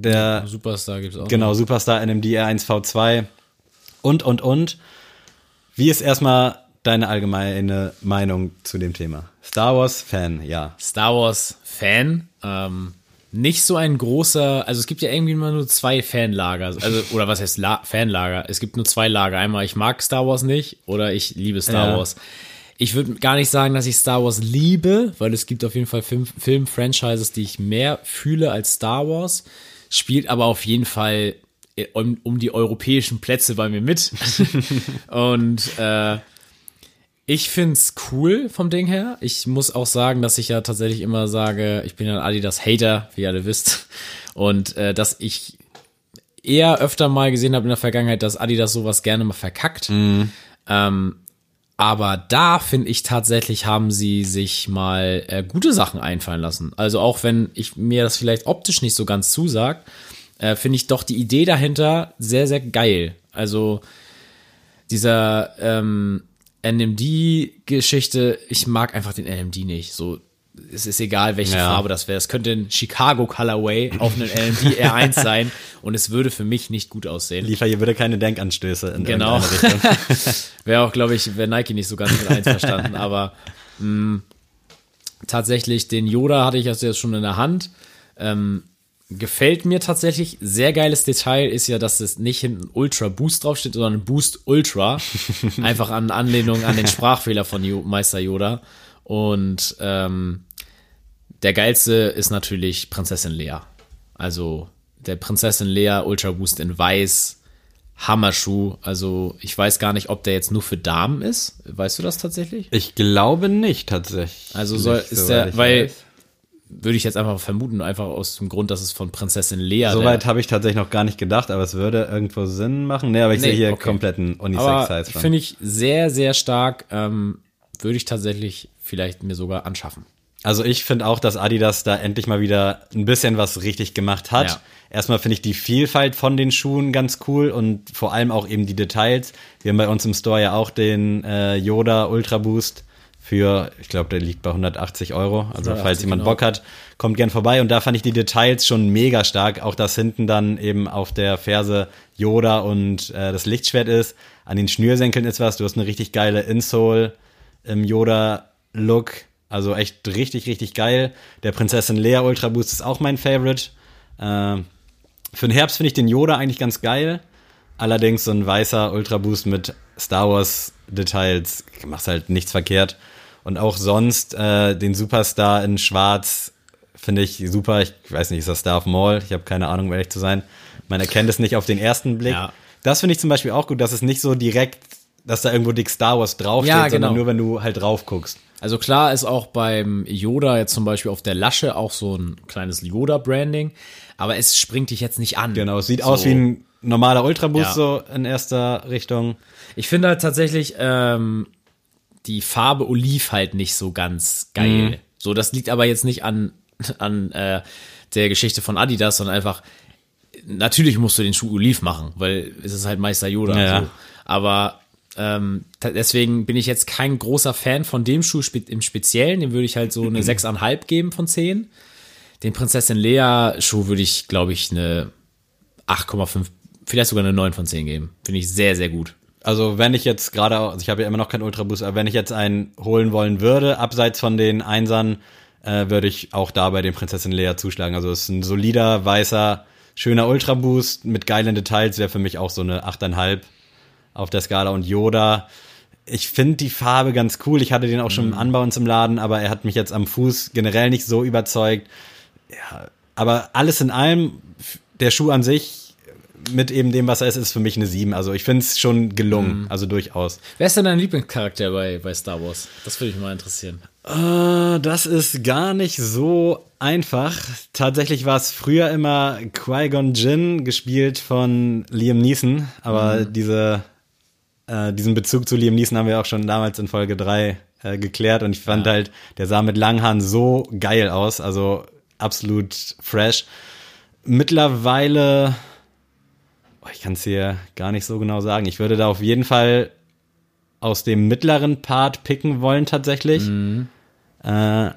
der Superstar gibt's auch. Genau, Superstar NMD R1 V2 und, und, und. Wie ist erstmal deine allgemeine Meinung zu dem Thema? Star Wars Fan, ja. Star Wars Fan. Ähm, nicht so ein großer, also es gibt ja irgendwie immer nur zwei Fanlager, also oder was heißt La Fanlager? Es gibt nur zwei Lager. Einmal ich mag Star Wars nicht oder ich liebe Star Ja. Wars. Ich würde gar nicht sagen, dass ich Star Wars liebe, weil es gibt auf jeden Fall Film- Film-Franchises, die ich mehr fühle als Star Wars. Spielt aber auf jeden Fall äh, um, um die europäischen Plätze bei mir mit. Und äh, ich find's cool vom Ding her. Ich muss auch sagen, dass ich ja tatsächlich immer sage, ich bin ja ein Adidas-Hater, wie ihr alle wisst. Und äh, dass ich eher öfter mal gesehen habe in der Vergangenheit, dass Adidas sowas gerne mal verkackt. Ähm, aber da finde ich tatsächlich, haben sie sich mal äh, gute Sachen einfallen lassen. Also auch wenn ich mir das vielleicht optisch nicht so ganz zusagt, äh, finde ich doch die Idee dahinter sehr, sehr geil. Also dieser ähm, NMD-Geschichte, ich mag einfach den NMD nicht. So, es ist egal, welche Ja. Farbe das wäre. Es könnte ein Chicago Colorway auf einem NMD R1 sein und es würde für mich nicht gut aussehen. Liefer hier würde keine Denkanstöße in Genau. Richtung. Wäre auch, glaube ich, wäre Nike nicht so ganz mit einverstanden, aber mh, tatsächlich den Yoda hatte ich also jetzt schon in der Hand. Ähm, gefällt mir tatsächlich. Sehr geiles Detail ist ja, dass es nicht hinten Ultra Boost draufsteht, sondern Boost Ultra. Einfach an Anlehnung an den Sprachfehler von Meister Yoda. Und ähm, der geilste ist natürlich Prinzessin Lea. Also der Prinzessin Lea Ultra Boost in Weiß. Hammerschuh. Also ich weiß gar nicht, ob der jetzt nur für Damen ist. Weißt du das tatsächlich? Ich glaube nicht tatsächlich. Also soll, ist der, weil weiß. würde ich jetzt einfach vermuten, einfach aus dem Grund, dass es von Prinzessin Lea Soweit habe ich tatsächlich noch gar nicht gedacht, aber es würde irgendwo Sinn machen. Nee, aber ich Nee, sehe hier okay. kompletten Unisex-Size finde ich sehr, sehr stark. Ähm, würde ich tatsächlich vielleicht mir sogar anschaffen. Also ich finde auch, dass Adidas da endlich mal wieder ein bisschen was richtig gemacht hat. Ja. Erstmal finde ich die Vielfalt von den Schuhen ganz cool und vor allem auch eben die Details. Wir haben bei uns im Store ja auch den äh, Yoda Ultra Boost für, ich glaube, der liegt bei 180 Euro. Also 180, falls jemand genau. Bock hat, kommt gern vorbei. Und da fand ich die Details schon mega stark. Auch dass hinten dann eben auf der Ferse Yoda und äh, das Lichtschwert ist. An den Schnürsenkeln ist was. Du hast eine richtig geile Insole im Yoda-Look. Also echt richtig, richtig geil. Der Prinzessin Lea Ultra Boost ist auch mein Favorite. Äh, für den Herbst finde ich den Yoda eigentlich ganz geil. Allerdings so ein weißer Ultra Boost mit Star Wars Details macht halt nichts verkehrt. Und auch sonst äh, den Superstar in Schwarz finde ich super. Ich weiß nicht, ist das Star of Maul? Ich habe keine Ahnung, um ehrlich zu sein. Man erkennt es nicht auf den ersten Blick. Ja. Das finde ich zum Beispiel auch gut, dass es nicht so direkt, dass da irgendwo dick Star Wars draufsteht, Ja, sondern genau. nur wenn du halt drauf guckst. Also klar ist auch beim Yoda jetzt zum Beispiel auf der Lasche auch so ein kleines Yoda-Branding, aber es springt dich jetzt nicht an. Genau, es sieht So. aus wie ein normaler Ultra Boost Ja. so in erster Richtung. Ich finde halt tatsächlich ähm, die Farbe Oliv halt nicht so ganz geil. Mhm. So, das liegt aber jetzt nicht an, an äh, der Geschichte von Adidas, sondern einfach, natürlich musst du den Schuh Oliv machen, weil es ist halt Meister Yoda. Ja. So. Aber ähm, deswegen bin ich jetzt kein großer Fan von dem Schuh spe im Speziellen. Dem würde ich halt so eine 6,5 geben von 10. Den Prinzessin Lea Schuh würde ich, glaube ich, eine 8,5 vielleicht sogar eine 9 von 10 geben. Finde ich sehr, sehr gut. Also wenn ich jetzt gerade, also ich habe ja immer noch keinen Ultra Boost, aber wenn ich jetzt einen holen wollen würde, abseits von den Einsern, äh, würde ich auch da bei den Prinzessin Leia zuschlagen. Also es ist ein solider, weißer, schöner Ultra Boost mit geilen Details, wäre für mich auch so eine 8,5 auf der Skala. Und Yoda, ich finde die Farbe ganz cool. Ich hatte den auch schon im Anbau und im Laden, aber er hat mich jetzt am Fuß generell nicht so überzeugt. Ja, aber alles in allem, der Schuh an sich, mit eben dem, was er ist, ist für mich eine 7. Also ich finde es schon gelungen, also durchaus. Wer ist denn dein Lieblingscharakter bei, bei Star Wars? Das würde mich mal interessieren. Äh, das ist gar nicht so einfach. Tatsächlich war es früher immer Qui-Gon Jinn, gespielt von Liam Neeson, aber diese, äh, diesen Bezug zu Liam Neeson haben wir auch schon damals in Folge 3 äh, geklärt und ich fand halt, der sah mit langen Haaren so geil aus, also absolut fresh. Mittlerweile, oh, ich kann es hier gar nicht so genau sagen, ich würde da auf jeden Fall aus dem mittleren Part picken wollen tatsächlich. Äh,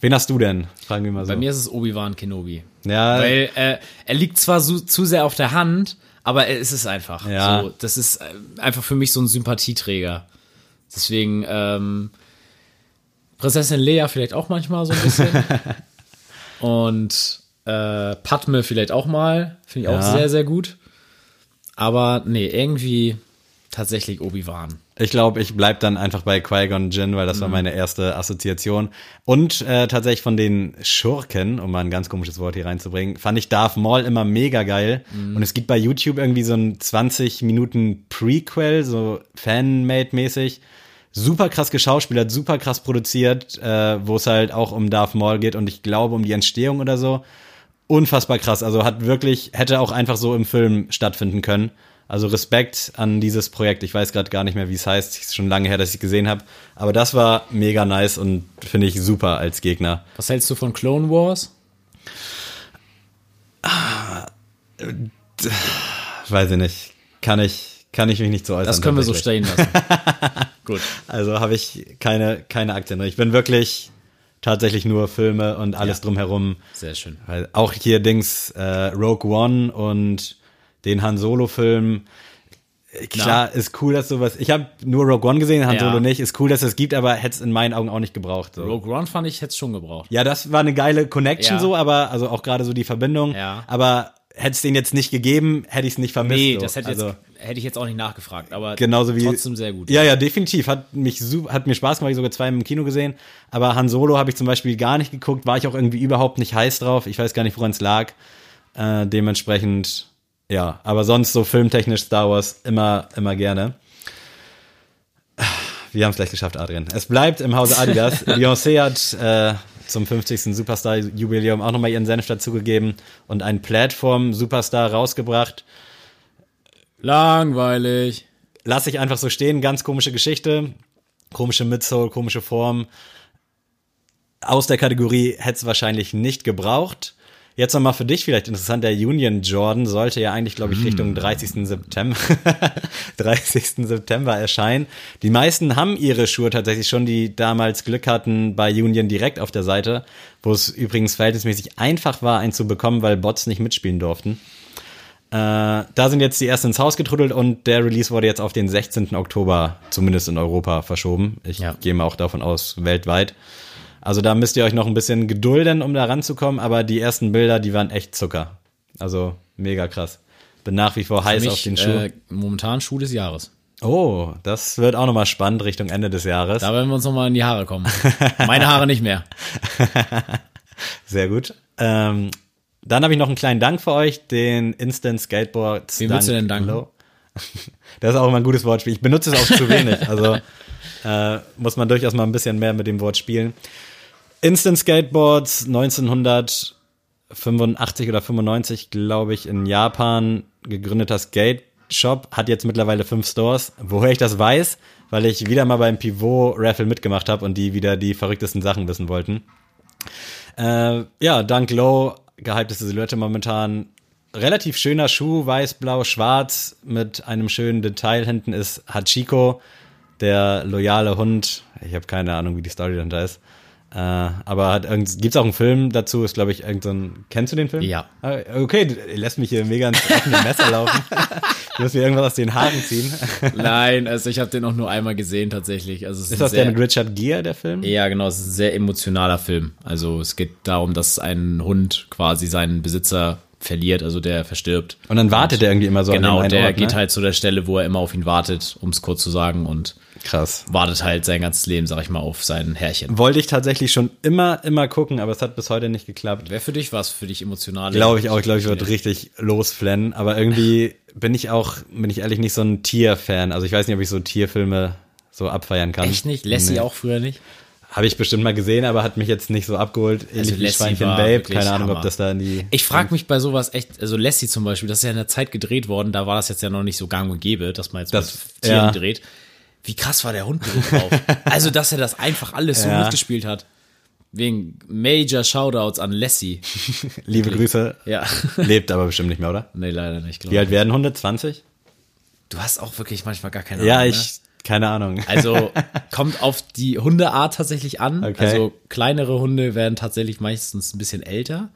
wen hast du denn? Fragen wir mal so. Bei mir ist es Obi-Wan Kenobi. ja, Weil äh, er liegt zwar so, zu sehr auf der Hand, aber er ist es einfach. Ja. So, das ist äh, einfach für mich so ein Sympathieträger. Deswegen ähm, Prinzessin Leia vielleicht auch manchmal so ein bisschen. Und äh, Padme vielleicht auch mal. Finde ich auch Ja. sehr, sehr gut. Aber nee, irgendwie tatsächlich Obi-Wan. Ich glaube, ich bleib dann einfach bei Qui-Gon Jinn, weil das war meine erste Assoziation. Und äh, tatsächlich von den Schurken, um mal ein ganz komisches Wort hier reinzubringen, fand ich Darth Maul immer mega geil. Und es gibt bei YouTube irgendwie so ein 20 Minuten Prequel, so Fanmade-mäßig. Super krass geschauspielert, super krass produziert, äh, wo es halt auch um Darth Maul geht und ich glaube um die Entstehung oder so. Unfassbar krass. Also hat wirklich, hätte auch einfach so im Film stattfinden können. Also Respekt an dieses Projekt. Ich weiß gerade gar nicht mehr, wie es heißt. Ist schon lange her, dass ich gesehen habe. Aber das war mega nice und finde ich super als Gegner. Was hältst du von Clone Wars? Weiß ich nicht. Kann ich, kann ich mich nicht so äußern. Das können wir so stehen lassen. Gut. Also habe ich keine, keine Aktien drin. Ich bin wirklich tatsächlich nur Filme und alles Ja. drumherum. Sehr schön. Weil auch hier Dings äh, Rogue One und den Han Solo Film. äh, Klar, ist cool, dass sowas. Ich habe nur Rogue One gesehen, Han Ja. Solo nicht. Ist cool, dass es gibt, aber hätte es in meinen Augen auch nicht gebraucht. So. Rogue One fand ich, hätte es schon gebraucht. Ja, das war eine geile Connection Ja. so, aber also auch gerade so die Verbindung. Ja. Aber hätte es den jetzt nicht gegeben, hätte ich es nicht vermisst. Nee, so. das hätte, also, jetzt, hätte ich jetzt auch nicht nachgefragt, aber genauso wie trotzdem sehr gut. Ja, ja, definitiv. Hat mich su- hat mir Spaß gemacht, ich sogar zwei im Kino gesehen. Aber Han Solo habe ich zum Beispiel gar nicht geguckt, war ich auch irgendwie überhaupt nicht heiß drauf. Ich weiß gar nicht, woran es lag. Äh, dementsprechend, ja. Aber sonst so filmtechnisch Star Wars immer, immer gerne. Wir haben es gleich geschafft, Adrian. Es bleibt im Hause Adidas. Beyoncé hat äh, zum 50. Superstar-Jubiläum auch nochmal ihren Senf dazugegeben und einen Plattform-Superstar rausgebracht. Langweilig. lass ich einfach so stehen. Ganz komische Geschichte. Komische Midsole, komische Form. Aus der Kategorie hätte es wahrscheinlich nicht gebraucht. Jetzt nochmal für dich vielleicht interessant, der Union Jordan sollte ja eigentlich, glaube ich, Richtung 30. September, 30. September erscheinen. Die meisten haben ihre Schuhe tatsächlich schon, die damals Glück hatten bei Union direkt auf der Seite, wo es übrigens verhältnismäßig einfach war, einen zu bekommen, weil Bots nicht mitspielen durften. Äh, da sind jetzt die ersten ins Haus getrudelt und der Release wurde jetzt auf den 16. Oktober, zumindest in Europa, verschoben. Ich Ja. gehe mal auch davon aus, weltweit. Also da müsst ihr euch noch ein bisschen gedulden, um da ranzukommen, aber die ersten Bilder, die waren echt Zucker. Also mega krass. Bin nach wie vor heiß Für auf mich, den Schuh. Äh, momentan Schuh des Jahres. oh, das wird auch nochmal spannend Richtung Ende des Jahres. Da werden wir uns nochmal in die Haare kommen. Meine Haare nicht mehr. Sehr gut. Ähm, dann habe ich noch einen kleinen Dank für euch, den Instant Skateboard. Wem willst du denn danken? Low. Das ist auch immer ein gutes Wortspiel. Ich benutze es auch zu wenig. Also äh, muss man durchaus mal ein bisschen mehr mit dem Wort spielen. Instant Skateboards 1985 oder 95, glaube ich, in Japan gegründeter Skate Shop, hat jetzt mittlerweile fünf Stores. Woher ich das weiß, weil ich wieder mal beim Pivot Raffle mitgemacht habe und die wieder die verrücktesten Sachen wissen wollten. Äh, ja, Dunk Low, gehypteste Silhouette momentan. Relativ schöner Schuh, weiß, blau, schwarz, mit einem schönen Detail. Hinten ist Hachiko, der loyale Hund. Ich habe keine Ahnung, wie die Story dahinter ist. Äh, aber irgend, gibt's auch einen Film dazu, ist glaube ich irgend so ein, kennst du den Film? Ja. Ah, Okay, du lässt mich hier mega ins offene Messer laufen. Du musst mir irgendwas aus den Haaren ziehen. Nein, also ich habe den auch nur einmal gesehen tatsächlich. Also es Ist ein das der sehr, mit Richard Gere, der Film? Ja, genau, es ist ein sehr emotionaler Film. Also es geht darum, dass ein Hund quasi seinen Besitzer verliert, also der verstirbt. Und dann wartet er irgendwie immer so Genau, an einen der Ort, geht ne? halt zu der Stelle, wo er immer auf ihn wartet, um es kurz zu sagen, und Krass. wartet halt sein ganzes Leben, sag ich mal, auf sein Herrchen. Wollte ich tatsächlich schon immer, immer gucken, aber es hat bis heute nicht geklappt. Wäre für dich was, für dich emotional? Glaube ich auch. Ich glaube, ich würde richtig losflennen. Aber irgendwie bin ich auch, bin ich ehrlich, nicht so ein Tierfan. Also ich weiß nicht, ob ich so Tierfilme so abfeiern kann. Echt nicht? Lassie Nee. auch früher nicht? Habe ich bestimmt mal gesehen, aber hat mich jetzt nicht so abgeholt. Ähnlich Also Lassie Schweinchen war Babe. Keine Ahnung, ob Hammer. das da in die. Ich frage mich bei sowas echt, also Lassie zum Beispiel, das ist ja in der Zeit gedreht worden, da war das jetzt ja noch nicht so gang und gäbe, dass man jetzt Das- mit Tieren ja. dreht. Wie krass war der Hund drauf? also, dass er das einfach alles so Ja. mitgespielt hat. Wegen Major Shoutouts an Lassie. Liebe Grüße. Ja. Lebt aber bestimmt nicht mehr, oder? nee, leider nicht, Wie alt werden Hunde? 20? Du hast auch wirklich manchmal gar keine Ja, Ahnung. ich, keine Ahnung. Ne? Also kommt auf die Hundeart tatsächlich an. Okay. Also kleinere Hunde werden tatsächlich meistens ein bisschen älter.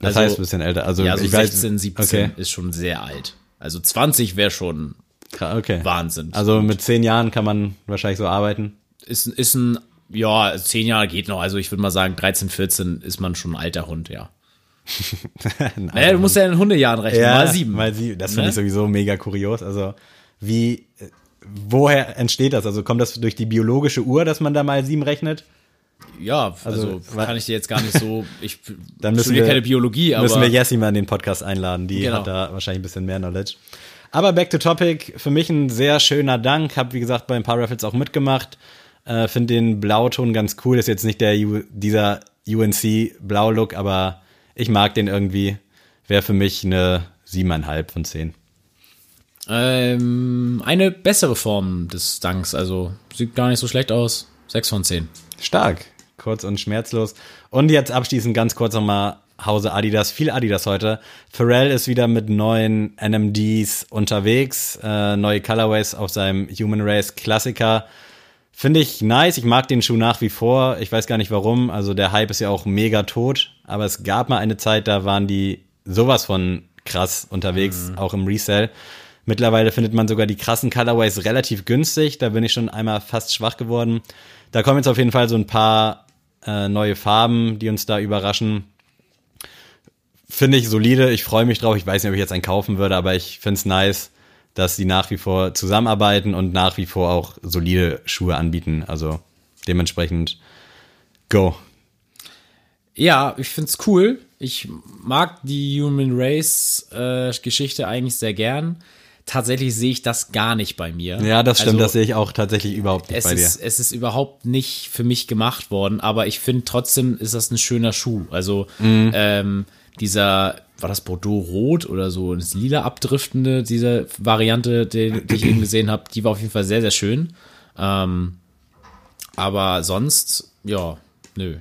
Das also, heißt, ein bisschen älter. Also, Ja, so ich weiß, 16, 17 Okay. ist schon sehr alt. Also 20 wäre schon okay. Wahnsinn. Also mit zehn Jahren kann man wahrscheinlich so arbeiten. ist, ist ein, ja, zehn Jahre geht noch. Also ich würde mal sagen, 13, 14 ist man schon ein alter Hund, ja. Naja, du musst ja in Hundejahren rechnen, mal sieben. Mal sieben. Das finde Ne? ich sowieso mega kurios. Also, wie, äh, woher entsteht das? Also, kommt das durch die biologische Uhr, dass man da mal sieben rechnet? Ja, also, wa- kann ich dir jetzt gar nicht so, ich Dann müssen studiere wir, keine Biologie, aber müssen wir Jessie mal in den Podcast einladen. Die Genau. hat da wahrscheinlich ein bisschen mehr Knowledge. Aber back to topic. Für mich ein sehr schöner Dank. Hab, wie gesagt, bei ein paar Raffles auch mitgemacht. Äh, Finde den Blauton ganz cool. Ist jetzt nicht der U dieser UNC Blau-Look, aber ich mag den irgendwie. Wäre für mich eine siebeneinhalb von zehn. ähm, eine bessere Form des Danks, also sieht gar nicht so schlecht aus. Sechs von zehn. Stark, kurz und schmerzlos. Und jetzt abschließend ganz kurz nochmal Hause Adidas. Viel Adidas heute. Pharrell ist wieder mit neuen NMDs unterwegs. Äh, neue Colorways auf seinem Human Race Klassiker. Finde ich nice. Ich mag den Schuh nach wie vor. Ich weiß gar nicht warum. Also der Hype ist ja auch mega tot. Aber es gab mal eine Zeit, da waren die sowas von krass unterwegs, auch im Resell. Mittlerweile findet man sogar die krassen Colorways relativ günstig. Da bin ich schon einmal fast schwach geworden. Da kommen jetzt auf jeden Fall so ein paar äh, neue Farben, die uns da überraschen. Finde ich solide. Ich freue mich drauf. Ich weiß nicht, ob ich jetzt einen kaufen würde, aber ich finde es nice, dass die nach wie vor zusammenarbeiten und nach wie vor auch solide Schuhe anbieten. Also dementsprechend go. Ja, ich find's cool. Ich mag die Human Race äh, Geschichte eigentlich sehr gern. Tatsächlich sehe ich das gar nicht bei mir. Ja, das stimmt. Also, das sehe ich auch tatsächlich überhaupt nicht es bei dir. ist, es ist überhaupt nicht für mich gemacht worden, aber ich finde trotzdem ist das ein schöner Schuh. Also Mhm. ähm, dieser, war das Bordeaux Rot oder so, das lila abdriftende, diese Variante, die, die ich eben gesehen habe, die war auf jeden Fall sehr, sehr schön. Ähm, aber sonst, ja, nö.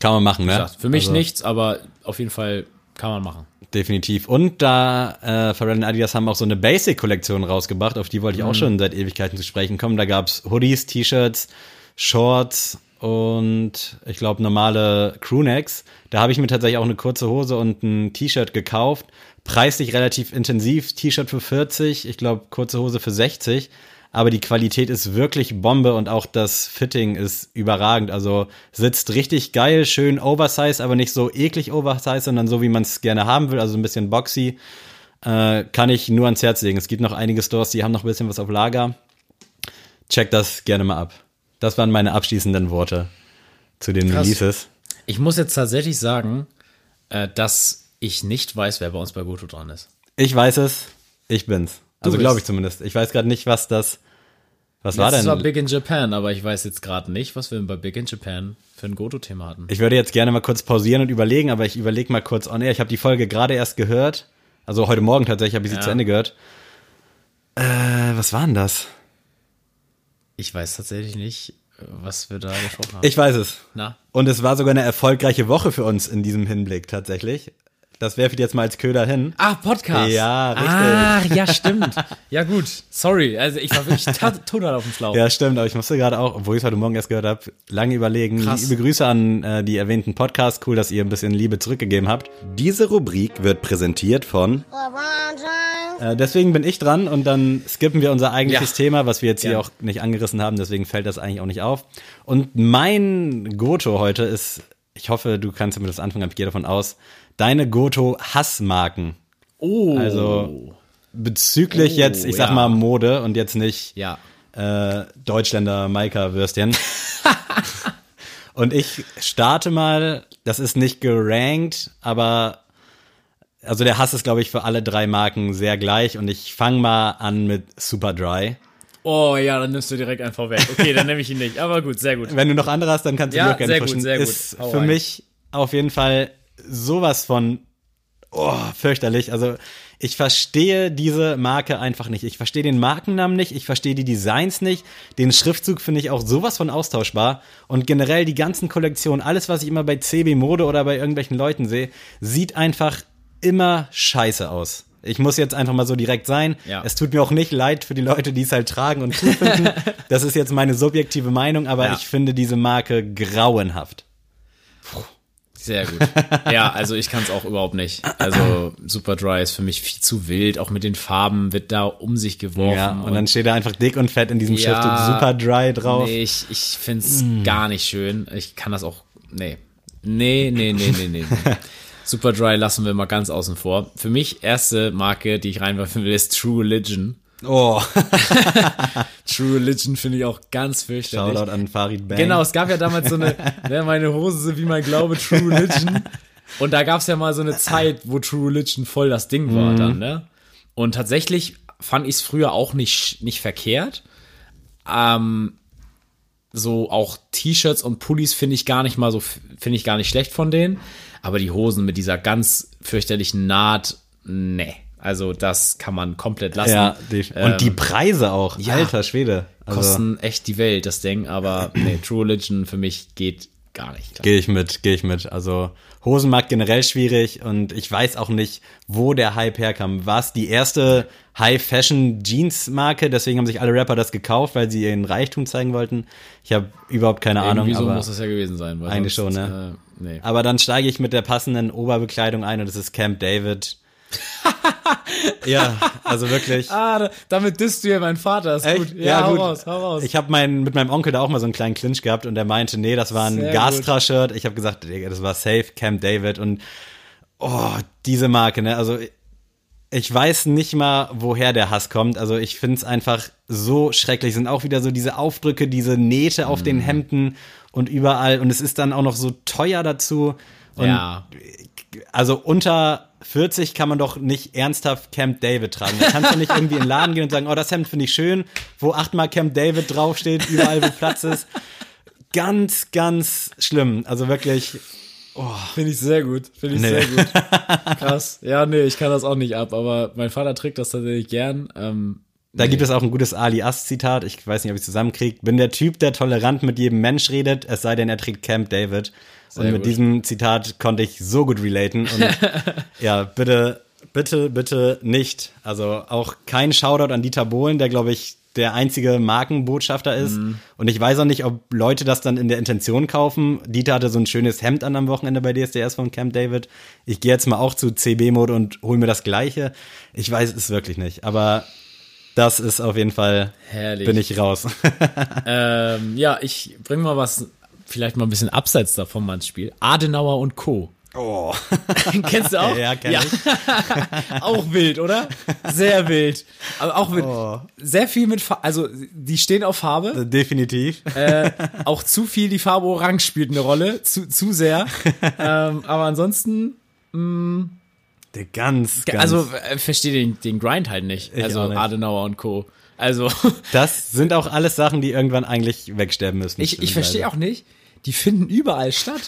Kann man machen, ne? Für mich Also, nichts, aber auf jeden Fall kann man machen. Definitiv. Und da äh, Pharrell und Adidas haben auch so eine Basic-Kollektion rausgebracht, auf die wollte ich Mhm. auch schon seit Ewigkeiten zu sprechen kommen. Da gab's Hoodies, T-Shirts, Shorts und ich glaube normale Crewnecks. Da habe ich mir tatsächlich auch eine kurze Hose und ein T-Shirt gekauft. Preislich relativ intensiv. T-Shirt für 40, ich glaube kurze Hose für 60. Aber die Qualität ist wirklich Bombe und auch das Fitting ist überragend. Also sitzt richtig geil, schön oversized, aber nicht so eklig oversized, sondern so, wie man es gerne haben will. Also ein bisschen boxy. Äh, kann ich nur ans Herz legen. Es gibt noch einige Stores, die haben noch ein bisschen was auf Lager. Check das gerne mal ab. Das waren meine abschließenden Worte zu den Krass. Releases. Ich muss jetzt tatsächlich sagen, äh, dass ich nicht weiß, wer bei uns bei Goto dran ist. Ich weiß es, ich bin's. Also glaube ich zumindest. Ich weiß gerade nicht, was das. Was war denn? war Big in Japan, aber ich weiß jetzt gerade nicht, was wir bei Big in Japan für ein Goto-Thema hatten. Ich würde jetzt gerne mal kurz pausieren und überlegen, aber ich überlege mal kurz on air. Ich habe die Folge gerade erst gehört. Also heute Morgen tatsächlich habe ich sie Ja. zu Ende gehört. Äh, was war denn das? Ich weiß tatsächlich nicht, was wir da gesprochen haben. Ich weiß es. Na? Und es war sogar eine erfolgreiche Woche für uns in diesem Hinblick tatsächlich. Das werfe ich jetzt mal als Köder hin. Ah, Podcast. Ja, richtig. Ah, ja, stimmt. Ja, gut. Sorry. Also, ich war wirklich ta- total auf dem Schlauch. Ja, stimmt, aber ich musste gerade auch, obwohl ich es heute Morgen erst gehört habe, lange überlegen. Krass. Liebe Grüße an äh, die erwähnten Podcasts. Cool, dass ihr ein bisschen Liebe zurückgegeben habt. Diese Rubrik wird präsentiert von. Äh, deswegen bin ich dran und dann skippen wir unser eigentliches Ja. Thema, was wir jetzt hier Ja. auch nicht angerissen haben, deswegen fällt das eigentlich auch nicht auf. Und mein Goto heute ist, ich hoffe, du kannst damit das anfangen, aber ich gehe davon aus, deine Goto-Hassmarken. Oh. Also bezüglich Oh, jetzt, ich sag ja. mal Mode und jetzt nicht Ja. äh, Deutschländer Maika-Würstchen. und ich starte mal, das ist nicht gerankt, aber also der Hass ist, glaube ich, für alle drei Marken sehr gleich und ich fange mal an mit Superdry. Oh, ja, dann nimmst du direkt einen vorweg. Okay, dann nehme ich ihn nicht. Aber gut, sehr gut. Wenn du noch andere hast, dann kannst du Ja, die auch gerne sehr gut, pushen. sehr gut. Ist Hau für rein. mich auf jeden Fall sowas von oh, fürchterlich. Also ich verstehe diese Marke einfach nicht. Ich verstehe den Markennamen nicht, ich verstehe die Designs nicht. Den Schriftzug finde ich auch sowas von austauschbar. Und generell die ganzen Kollektionen, alles, was ich immer bei CB Mode oder bei irgendwelchen Leuten sehe, sieht einfach immer scheiße aus. Ich muss jetzt einfach mal so direkt sein. Ja. Es tut mir auch nicht leid für die Leute, die es halt tragen und finden. Das ist jetzt meine subjektive Meinung, aber Ja. ich finde diese Marke grauenhaft. Sehr gut. Ja, also ich kann es auch überhaupt nicht. Also Superdry ist für mich viel zu wild. Auch mit den Farben wird da um sich geworfen. Ja, und dann steht da einfach dick und fett in diesem Ja. Schriftzug Super Dry drauf. Nee, ich, ich finde es Mm. gar nicht schön. Ich kann das auch. Nee. Nee, nee, nee, nee, nee. Superdry lassen wir mal ganz außen vor. Für mich erste Marke, die ich reinwerfen will, ist True Religion. Oh, True Religion finde ich auch ganz fürchterlich. Shoutout an Farid Bang. Genau, es gab ja damals so eine, ne, meine Hose sind wie mein Glaube, True Religion. Und da gab es ja mal so eine Zeit, wo True Religion voll das Ding war Mhm. dann, ne? Und tatsächlich fand ich es früher auch nicht, nicht verkehrt. Ähm, so auch T-Shirts und Pullis finde ich gar nicht mal so, finde ich gar nicht schlecht von denen. Aber die Hosen mit dieser ganz fürchterlichen Naht, nee. Also das kann man komplett lassen. Ja, die, und die Preise auch. ja. Alter Schwede. Also, kosten echt die Welt, das Ding. Aber nee, True Religion für mich geht gar nicht. Gehe ich mit, gehe ich mit. Also Hosenmarkt generell schwierig und ich weiß auch nicht, wo der Hype herkam. War es die erste High-Fashion-Jeans-Marke? Deswegen haben sich alle Rapper das gekauft, weil sie ihren Reichtum zeigen wollten. Ich habe überhaupt keine Ahnung. Irgendwie so aber muss es ja gewesen sein. Weil Eigentlich schon, ne? Äh, nee. Aber dann steige ich mit der passenden Oberbekleidung ein und das ist Camp David. ja, also wirklich. Ah, da- damit disst du ja meinen Vater, ist Echt? gut. Ja, hau raus, hau raus. Ich habe mein, mit meinem Onkel da auch mal so einen kleinen Clinch gehabt und der meinte, nee, das war ein Gastra-Shirt. Ich habe gesagt, das war safe, Camp David und oh, diese Marke, ne? Also ich weiß nicht mal, woher der Hass kommt. Also ich find's einfach so schrecklich. Es sind auch wieder so diese Aufdrücke, diese Nähte auf Mhm. den Hemden und überall. Und es ist dann auch noch so teuer dazu. Und ja, also unter 40 kann man doch nicht ernsthaft Camp David tragen. Da kannst du nicht irgendwie in den Laden gehen und sagen, oh, das Hemd finde ich schön, wo achtmal Camp David draufsteht, überall wo Platz ist. Ganz, ganz schlimm. Also wirklich, finde ich sehr gut. Finde ich Nee. sehr gut. Krass. Ja, nee, ich kann das auch nicht ab, aber mein Vater trägt das tatsächlich gern. Ähm, da gibt es auch ein gutes Ali Ast-Zitat. Ich weiß nicht, ob ich es zusammenkriege. Bin der Typ, der tolerant mit jedem Mensch redet, es sei denn, er trägt Camp David. und mit gut. diesem Zitat konnte ich so gut relaten. Und ja, bitte, bitte, bitte nicht. Also auch kein Shoutout an Dieter Bohlen, der, glaube ich, der einzige Markenbotschafter ist. Mhm. Und ich weiß auch nicht, ob Leute das dann in der Intention kaufen. Dieter hatte so ein schönes Hemd an am Wochenende bei DSDS von Camp David. Ich gehe jetzt mal auch zu CB-Mode und hol mir das Gleiche. Ich weiß es wirklich nicht. Aber das ist auf jeden Fall, Herrlich. bin ich raus. ähm, ja, ich bringe mal was, vielleicht mal ein bisschen abseits davon mal ins Spiel. Adenauer und Co. Oh. Kennst du auch? Ja, kenn ich. auch wild, oder? Sehr wild. Aber auch mit Oh. sehr viel mit Farbe, also die stehen auf Farbe. Definitiv. äh, auch zu viel die Farbe Orange spielt eine Rolle, zu, zu sehr. ähm, aber ansonsten, Der ganz, ganz. also äh, verstehe den, den Grind halt nicht. Ich also nicht. Adenauer und Co. Also das sind auch alles Sachen, die irgendwann eigentlich wegsterben müssen. ich, ich verstehe auch nicht, die finden überall statt.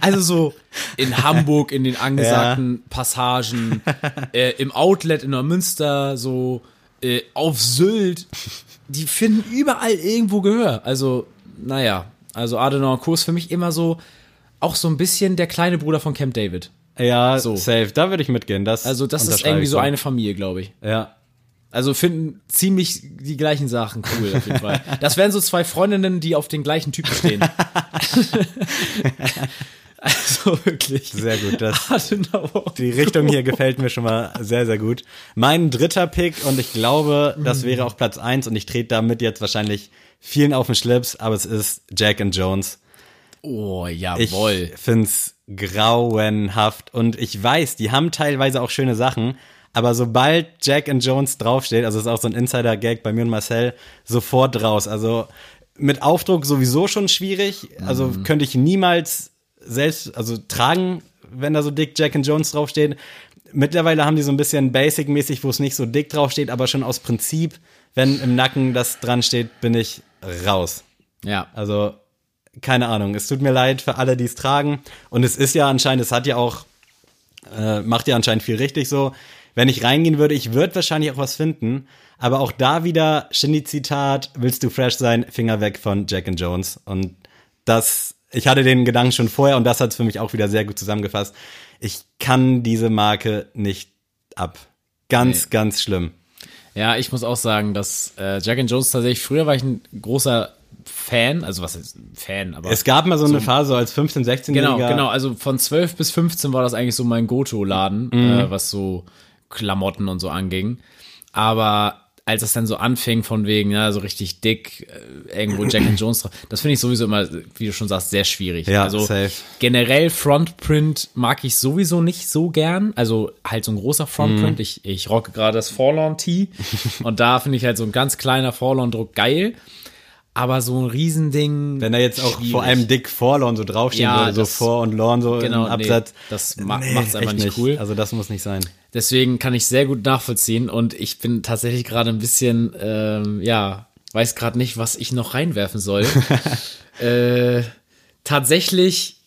Also so in Hamburg, in den angesagten Passagen, äh, im Outlet in Neumünster, so äh, auf Sylt. Die finden überall irgendwo Gehör. Also, naja, also Adenauer und Co. ist für mich immer so, auch so ein bisschen der kleine Bruder von Camp David. Ja, So. safe. Da würde ich mitgehen. Das Also das ist irgendwie so eine Familie, glaube ich. Ja. Also finden ziemlich die gleichen Sachen cool auf jeden Fall. Das wären so zwei Freundinnen, die auf den gleichen Typen stehen. also wirklich. Sehr gut. Das, die Richtung hier gefällt mir schon mal sehr, sehr gut. Mein dritter Pick, und ich glaube, das Mhm. wäre auch Platz eins und ich trete damit jetzt wahrscheinlich vielen auf den Schlips, aber es ist Jack and Jones. Oh, Ich jawohl. find's grauenhaft und ich weiß, die haben teilweise auch schöne Sachen, aber sobald Jack and Jones draufsteht, also ist auch so ein Insider-Gag bei mir und Marcel, sofort raus. Also mit Aufdruck sowieso schon schwierig, also Mhm. könnte ich niemals selbst, also tragen, wenn da so dick Jack and Jones draufsteht. Mittlerweile haben die so ein bisschen Basic-mäßig, wo es nicht so dick draufsteht, aber schon aus Prinzip, wenn im Nacken das dran steht, bin ich raus. Ja. Also, keine Ahnung. Es tut mir leid für alle, die es tragen. Und es ist ja anscheinend, es hat ja auch, äh, macht ja anscheinend viel richtig so. Wenn ich reingehen würde, ich würde wahrscheinlich auch was finden. Aber auch da wieder Shindy-Zitat, willst du fresh sein, Finger weg von Jack and Jones. Und das, ich hatte den Gedanken schon vorher und das hat es für mich auch wieder sehr gut zusammengefasst. Ich kann diese Marke nicht ab. Ganz, Nee. ganz schlimm. Ja, ich muss auch sagen, dass äh, Jack and Jones tatsächlich, früher war ich ein großer Fan, also was ist Fan, aber Es gab mal so eine Phase so als 15-, 16-Jähriger. Genau, genau. Also von 12 bis 15 war das eigentlich so mein Goto-Laden, äh, was so Klamotten und so anging. Aber als es dann so anfing von wegen, ja, so richtig dick, äh, irgendwo Jack and Jones drauf, das finde ich sowieso immer, wie du schon sagst, sehr schwierig. Ja, also safe. generell Frontprint mag ich sowieso nicht so gern. Also halt so ein großer Mhm. Frontprint. Ich, ich rocke gerade das Forlorn Tee und da finde ich halt so ein ganz kleiner Forlorn-Druck geil. Aber so ein Riesending. Wenn da jetzt auch schwierig. vor allem Dick Vorlorn so draufstehen Ja, würde, so vor und Lorn so Genau, im Absatz. nee, das ma- macht's einfach nicht cool. Also das muss nicht sein. Deswegen kann ich sehr gut nachvollziehen und ich bin tatsächlich gerade ein bisschen, ähm, ja, weiß gerade nicht, was ich noch reinwerfen soll. äh, tatsächlich,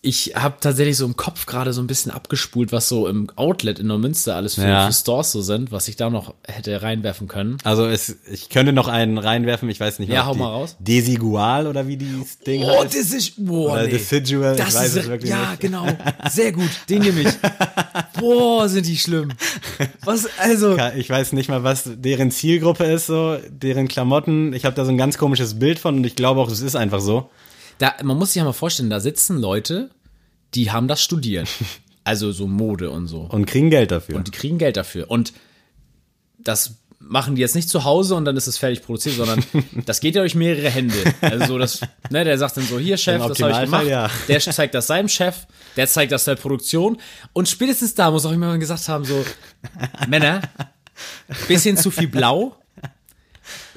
ich habe tatsächlich so im Kopf gerade so ein bisschen abgespult, was so im Outlet in Neumünster alles für, Ja. für Stores so sind, was ich da noch hätte reinwerfen können. Also es, ich könnte noch einen reinwerfen, ich weiß nicht Ja, ob hau die mal raus. Desigual oder wie dieses Ding Oh, heißt. das ist, boah, Oder nee. Decidual, ich das weiß ist, es wirklich ja, nicht. genau, sehr gut, den nehme ich. Boah, sind die schlimm. Was, also, Ich weiß nicht mal, was deren Zielgruppe ist, so deren Klamotten. Ich habe da so ein ganz komisches Bild von und ich glaube auch, es ist einfach so. Da, man muss sich ja mal vorstellen, da sitzen Leute, die haben das studiert. Also so Mode und so. Und kriegen Geld dafür. Und die kriegen Geld dafür. Und das machen die jetzt nicht zu Hause und dann ist es fertig produziert, sondern das geht ja durch mehrere Hände. Also so das, ne, der sagt dann so, hier Chef, das habe ich gemacht. ja. Der zeigt das seinem Chef, der zeigt das der Produktion. Und spätestens da muss auch immer gesagt haben, so, Männer, bisschen zu viel Blau,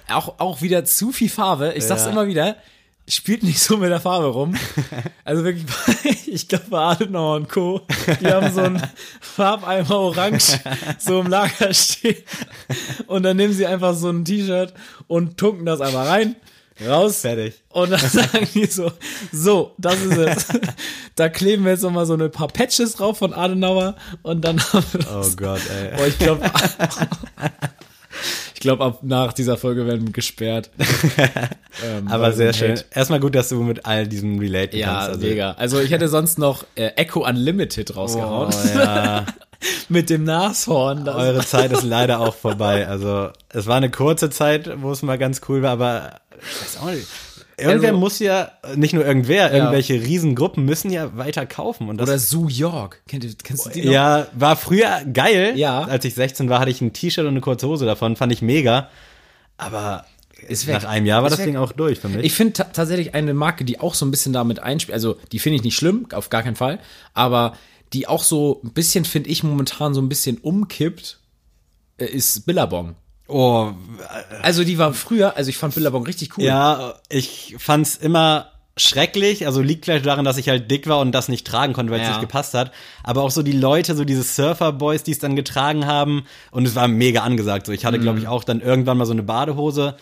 auch, auch wieder zu viel Farbe. Ich sag's Ja. immer wieder, spielt nicht so mit der Farbe rum. Also wirklich, ich glaube bei Adenauer und Co., die haben so einen Farbeimer orange so im Lager stehen. Und dann nehmen sie einfach so ein T-Shirt und tunken das einmal rein, raus. Fertig. Und dann sagen die so, so, das ist es. Da kleben wir jetzt nochmal so ein paar Patches drauf von Adenauer und dann haben wir Oh das. Gott, ey. Boah, ich glaube, glaube, ab nach dieser Folge werden wir gesperrt. Ähm, Aber sehr schön. Hate- Erstmal gut, dass du mit all diesem relate Ja, kannst. Also, mega. Also ich hätte sonst noch äh, Echo Unlimited rausgehauen. Oh, ja. Mit dem Nashorn. Eure Zeit ist leider auch vorbei. Also es war eine kurze Zeit, wo es mal ganz cool war, aber ich weiß auch nicht. Irgendwer Also- muss ja, nicht nur irgendwer, irgendwelche Riesengruppen müssen ja weiter kaufen. Und das, Oder Sue York. Kennt, ihr- kennst du die noch? ja, war früher geil. Ja. Als ich 16 war, hatte ich ein T-Shirt und eine kurze Hose davon, fand ich mega. Aber Ist weg. nach einem Jahr war das. Ding auch durch für mich. Ich finde ta tatsächlich eine Marke, die auch so ein bisschen damit einspielt, also die finde ich nicht schlimm, auf gar keinen Fall, aber die auch so ein bisschen, finde ich, momentan so ein bisschen umkippt, äh, ist Billabong. Oh, Also die war früher, also ich fand Billabong richtig cool. Ja, ich fand's immer schrecklich, also liegt vielleicht daran, dass ich halt dick war und das nicht tragen konnte, weil es Ja. nicht gepasst hat. Aber auch so die Leute, so diese Surfer-Boys, die es dann getragen haben und es war mega angesagt. So, ich hatte, glaube ich, auch dann irgendwann mal so eine Badehose.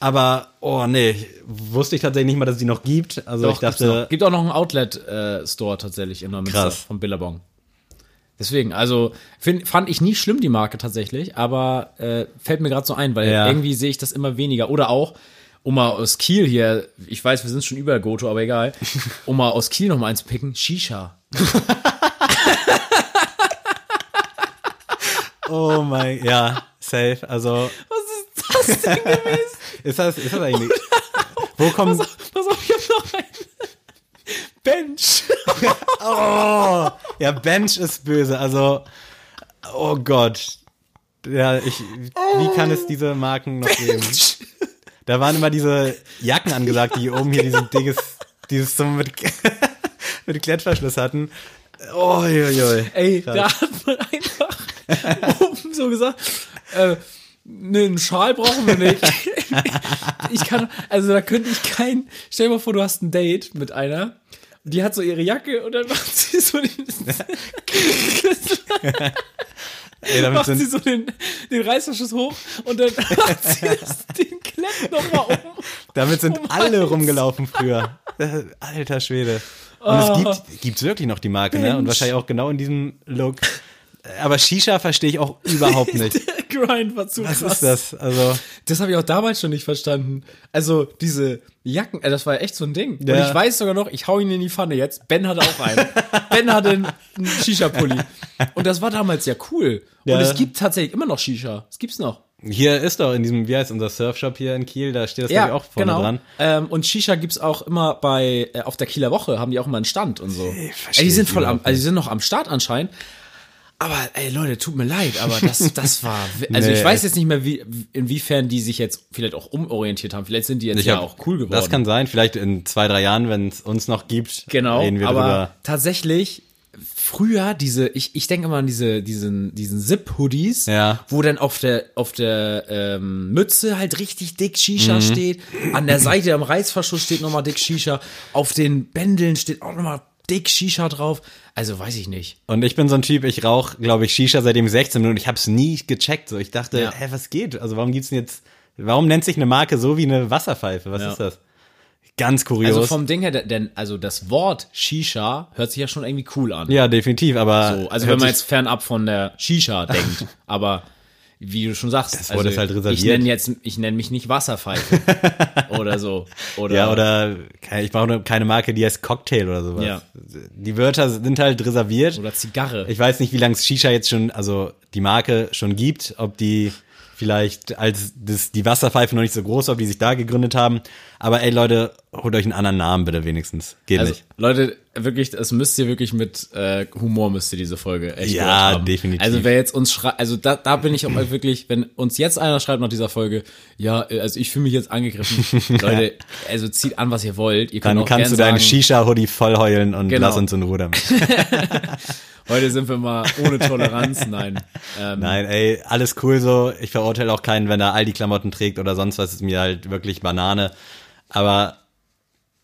Aber, oh nee, wusste ich tatsächlich nicht mal, dass es die noch gibt. Also Doch, ich dachte, gibt auch noch einen Outlet-Store tatsächlich in Neumünster Krass. von Billabong. Deswegen, also find, fand ich nie schlimm die Marke tatsächlich, aber äh, fällt mir gerade so ein, weil ja. irgendwie sehe ich das immer weniger. Oder auch, um mal aus Kiel hier, ich weiß, wir sind schon über Goto, aber egal, um mal aus Kiel noch mal eins picken, Shisha. oh mein, ja, safe, also. Was ist das denn gewesen? ist, das, ist das eigentlich... Oder, wo kommt... Pass auf, pass auf, ich hab noch einen. Bench. oh, ja, Bench ist böse, also, oh Gott. Ja, ich, wie kann es diese Marken noch geben? Da waren immer diese Jacken angesagt, die oben hier dieses dickes, dieses so mit, mit Klettverschluss hatten. Oh, oi, oi. Ey, Krass. da hat man einfach oben so gesagt, äh, ne, einen Schal brauchen wir nicht. Ich kann, also da könnte ich kein, stell dir mal vor, du hast ein Date mit einer, die hat so ihre Jacke und dann macht sie so den, Ey, macht sie so den, den Reißverschluss hoch und dann macht sie das, den Klepp nochmal um. damit sind um alle Hals. rumgelaufen früher. Alter Schwede. Und es gibt, gibt's wirklich noch die Marke, ne? Und Mensch. wahrscheinlich auch genau in diesem Look. Aber Shisha verstehe ich auch überhaupt nicht. Der Grind war zu Was krass. ist das? Also, Das habe ich auch damals schon nicht verstanden. Also diese Jacken, äh, das war ja echt so ein Ding. Ja. Und ich weiß sogar noch, ich hau ihn in die Pfanne jetzt. Ben hatte auch einen. ben hatte einen, einen Shisha-Pulli. Und das war damals ja cool. Ja. Und es gibt tatsächlich immer noch Shisha. Es gibt's noch. hier ist doch in diesem, wie heißt unser Surfshop hier in Kiel, da steht das ich auch vorne genau. dran. Ähm, und Shisha gibt's auch immer bei äh, auf der Kieler Woche haben die auch immer einen Stand und so. Ey, die sind voll am, also die sind noch am Start anscheinend. Aber ey Leute, tut mir leid, aber das das war also Nee, ich weiß jetzt nicht mehr wie inwiefern die sich jetzt vielleicht auch umorientiert haben. Vielleicht sind die jetzt ja hab- auch cool geworden. Das kann sein, vielleicht in zwei, drei Jahren, wenn es uns noch gibt, Genau, reden wir aber drüber. tatsächlich früher diese, ich, ich denke immer an diese, diesen, diesen Zip-Hoodies, Ja. wo dann auf der, auf der ähm, Mütze halt richtig dick Shisha Mhm. steht, an der Seite am Reißverschluss steht nochmal dick Shisha, auf den Bändeln steht auch nochmal dick Shisha drauf. Also weiß ich nicht. Und ich bin so ein Typ, ich rauche, glaube ich, Shisha seitdem ich 16 bin und ich habe es nie gecheckt. So, ich dachte, Ja. hä, was geht? Also warum gibt's denn jetzt, warum nennt sich eine Marke so wie eine Wasserpfeife? Was Ja. ist das? Ganz kurios. Also vom Ding her, denn also das Wort Shisha hört sich ja schon irgendwie cool an. ja, definitiv, aber So, also wenn man jetzt fernab von der Shisha denkt, aber wie du schon sagst, Das also halt reserviert. ich nenne jetzt, ich nenne mich nicht Wasserpfeife oder so. Oder, ja, oder ich brauche keine Marke, die heißt Cocktail oder sowas. Ja. Die Wörter sind halt reserviert. oder Zigarre. Ich weiß nicht, wie lange es Shisha jetzt schon, also die Marke schon gibt, ob die vielleicht als das, die Wasserpfeife noch nicht so groß, ob die sich da gegründet haben. Aber ey Leute, holt euch einen anderen Namen bitte wenigstens. Geht also nicht. Leute, wirklich, es müsst ihr wirklich mit äh, Humor müsst ihr diese Folge echt Ja, haben. definitiv. Also wer jetzt uns schreibt, also da, da bin ich auch mal wirklich, wenn uns jetzt einer schreibt nach dieser Folge, ja, äh, also ich fühle mich jetzt angegriffen. Leute, also zieht an, was ihr wollt. Ihr könnt Dann kannst du deinen Shisha-Hoodie voll heulen und Genau. lass uns in Ruhe damit. Heute sind wir mal ohne Toleranz. Nein. Ähm, Nein, ey, alles cool so. Ich verurteile auch keinen, wenn er all die Klamotten trägt oder sonst was, ist mir halt wirklich Banane. Aber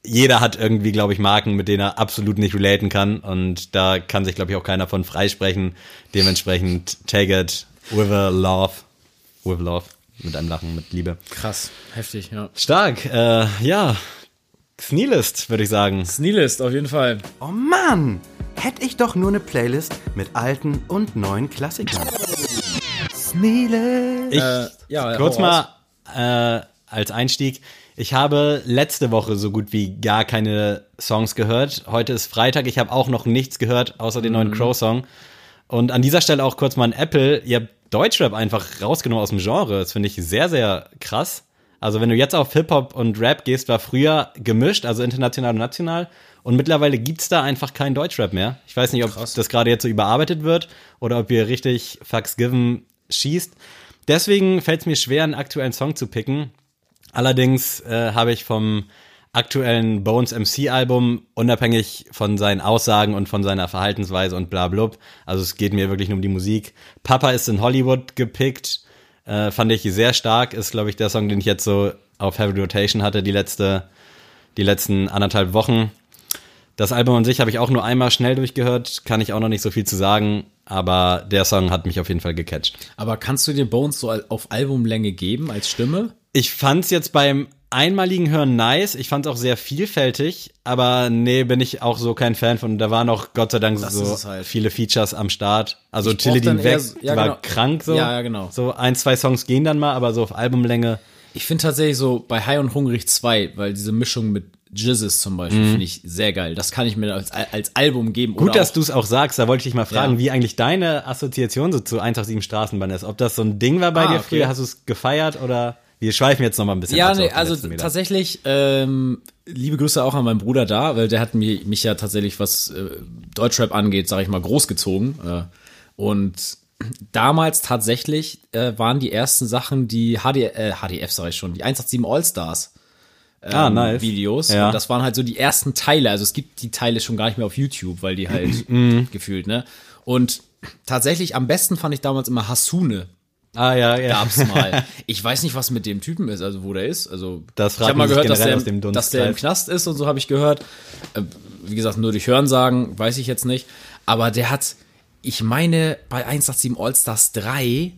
jeder hat irgendwie, glaube ich, Marken, mit denen er absolut nicht relaten kann. Und da kann sich, glaube ich, auch keiner von freisprechen. Dementsprechend take it with a love. With love. Mit einem Lachen, mit Liebe. Krass, heftig, ja. Stark, äh, ja. Sneelist, würde ich sagen. Sneelist, auf jeden Fall. Oh Mann! Hätte ich doch nur eine Playlist mit alten und neuen Klassikern. Sneelist. Ich, Äh, ja, kurz mal äh, als Einstieg. Ich habe letzte Woche so gut wie gar keine Songs gehört. Heute ist Freitag. Ich habe auch noch nichts gehört, außer den Mhm. neuen Crow-Song. Und an dieser Stelle auch kurz mal ein Apple. Ihr habt Deutschrap einfach rausgenommen aus dem Genre. Das finde ich sehr, sehr krass. Also wenn du jetzt auf Hip-Hop und Rap gehst, war früher gemischt, also international und national. Und mittlerweile gibt's da einfach keinen Deutschrap mehr. Ich weiß nicht, ob das gerade jetzt so überarbeitet wird oder ob ihr richtig Fucks Given schießt. Deswegen fällt es mir schwer, einen aktuellen Song zu picken. Allerdings äh, habe ich vom aktuellen Bones MC Album, unabhängig von seinen Aussagen und von seiner Verhaltensweise und bla blub, also es geht mir wirklich nur um die Musik. Papa ist in Hollywood gepickt, äh, fand ich sehr stark, ist glaube ich der Song, den ich jetzt so auf Heavy Rotation hatte, die letzte, die letzten anderthalb Wochen. Das Album an sich habe ich auch nur einmal schnell durchgehört, kann ich auch noch nicht so viel zu sagen, aber der Song hat mich auf jeden Fall gecatcht. Aber kannst du dir Bones so auf Albumlänge geben als Stimme? Ich fand's jetzt beim einmaligen Hören nice. Ich fand's auch sehr vielfältig, aber nee, bin ich auch so kein Fan von. Da waren auch Gott sei Dank Das so halt. viele Features am Start. Also eher weg so- ja, war genau. krank so. Ja, ja, genau. So ein, zwei Songs gehen dann mal, aber so auf Albumlänge. Ich finde tatsächlich so bei High und Hungrig 2, weil diese Mischung mit Jizzes zum Beispiel finde ich sehr geil. Das kann ich mir als, als Album geben. Mhm. Gut, dass du es auch sagst. Da wollte ich dich mal fragen, Ja. wie eigentlich deine Assoziation so zu 187 Straßenbahn ist. Ob das so ein Ding war bei Ah, dir okay. früher? Hast du es gefeiert oder? Wir schweifen jetzt noch mal ein bisschen Ja, nee, also tatsächlich, ähm, liebe Grüße auch an meinen Bruder da, weil der hat mich, mich ja tatsächlich, was äh, Deutschrap angeht, sage ich mal, großgezogen. Äh, und damals tatsächlich äh, waren die ersten Sachen die HD, äh, HDF, sage ich schon, die 187 All-Stars. ah, nice. Videos. Ja. Und das waren halt so die ersten Teile. Also es gibt die Teile schon gar nicht mehr auf YouTube, weil die halt Mhm. gefühlt, ne? Und tatsächlich am besten fand ich damals immer Hasune. Ah, ja, ja. Gab's mal. Ich weiß nicht, was mit dem Typen ist, also wo der ist. Also Das ich habe mal gehört, dass der, dem dass der im. Knast ist und so habe ich gehört. Äh, Wie gesagt, nur durch Hören sagen, weiß ich jetzt nicht. Aber der hat, ich meine, bei 187 All-Stars 3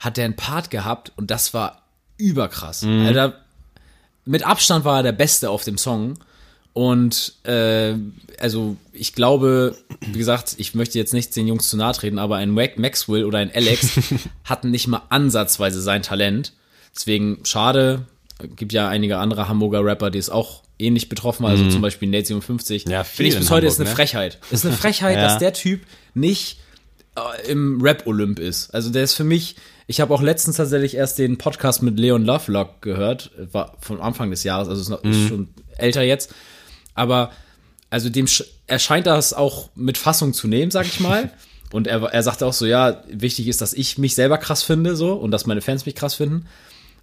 hat der einen Part gehabt und das war überkrass. Mhm. Alter, mit Abstand war er der Beste auf dem Song. Und äh, also ich glaube, wie gesagt, ich möchte jetzt nicht den Jungs zu nahe treten, aber ein Maxwell oder ein Alex hatten nicht mal ansatzweise sein Talent. Deswegen schade. Gibt ja einige andere Hamburger Rapper, die es auch ähnlich betroffen haben, also zum Beispiel Nate 57. Mhm. Ja, Finde ich bis heute Hamburg, ist eine ne? Frechheit. Ist eine Frechheit, Ja. dass der Typ nicht äh, im Rap-Olymp ist. Also der ist für mich, ich habe auch letztens tatsächlich erst den Podcast mit Leon Lovelock gehört, war von Anfang des Jahres, also ist, noch, Mhm. ist schon älter jetzt. Aber also dem sch- er scheint das auch mit Fassung zu nehmen, sag ich mal. Und er, er sagte auch so, ja, wichtig ist, dass ich mich selber krass finde, so, und dass meine Fans mich krass finden.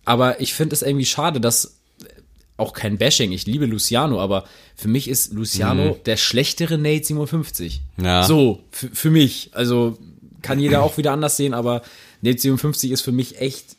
Aber ich finde es irgendwie schade, dass auch kein Bashing, ich liebe Luciano, aber für mich ist Luciano der schlechtere Nate 57. Ja. So, für, für mich. Also kann jeder auch wieder anders sehen, aber Nate 57 ist für mich echt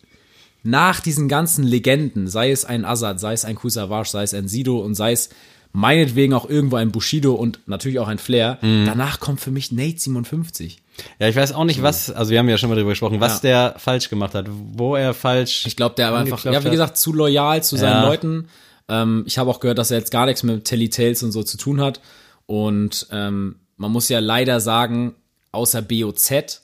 nach diesen ganzen Legenden, sei es ein Azad, sei es ein Kusavage, sei es ein Sido und sei es meinetwegen auch irgendwo ein Bushido und natürlich auch ein Flair, Mhm. danach kommt für mich Nate 57. Ja, ich weiß auch nicht, was, also wir haben ja schon mal drüber gesprochen, was Ja. der falsch gemacht hat, wo er falsch. Ich glaube, der war einfach, ja, wie gesagt, zu loyal zu seinen Ja. Leuten. Ähm, ich habe auch gehört, dass er jetzt gar nichts mit Telly Tales und so zu tun hat. Und ähm, man muss ja leider sagen, außer BOZ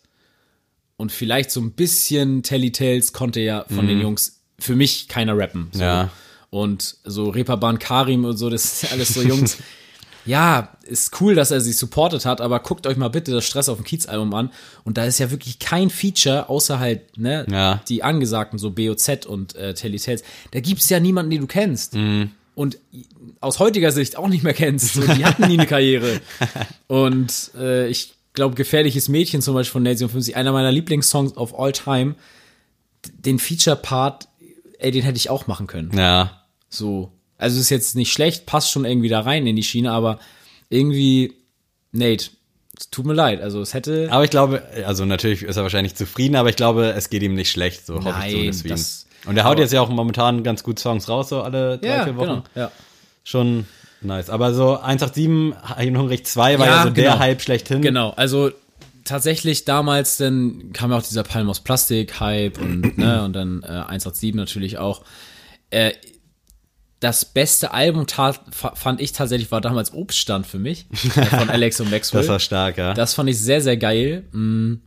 und vielleicht so ein bisschen Telly Tales konnte ja von den Jungs für mich keiner rappen. So. Mhm. Ja. Und so Reeperbahn Karim und so, das ist ja alles so Jungs. ja, ist cool, dass er sie supportet hat, aber guckt euch mal bitte das Stress auf dem Kiez-Album an. Und da ist ja wirklich kein Feature, außer halt, ne, Ja. die angesagten, so BOZ und äh, Telly Tales. Da gibt's ja niemanden, den du kennst. Mhm. Und aus heutiger Sicht auch nicht mehr kennst. So, die hatten nie eine Karriere. Und äh, ich glaube, Gefährliches Mädchen zum Beispiel von Nate 57, einer meiner Lieblingssongs of all time, den Feature-Part, ey, den hätte ich auch machen können. Ja. So. Also ist jetzt nicht schlecht, passt schon irgendwie da rein in die Schiene, aber irgendwie, Nate, es tut mir leid. Also es hätte. Aber ich glaube, also natürlich ist er wahrscheinlich zufrieden, aber ich glaube, es geht ihm nicht schlecht, so hoffe ich für ihn. das- Und er haut jetzt ja auch momentan ganz gut Songs raus, so alle drei, ja, vier Wochen. genau. Ja. Schon nice. Aber so 187, Hein Hungrig 2 war ja, Ja, so der genau. Hype schlechthin. Genau, also tatsächlich damals, dann kam ja auch dieser Palm aus Plastik Hype und ne und dann äh, 187 natürlich auch. Äh, das beste Album tat, fand ich tatsächlich war damals Obststand für mich äh, von Alex und Maxwell. Das war stark, ja. Das fand ich sehr, sehr geil, mh,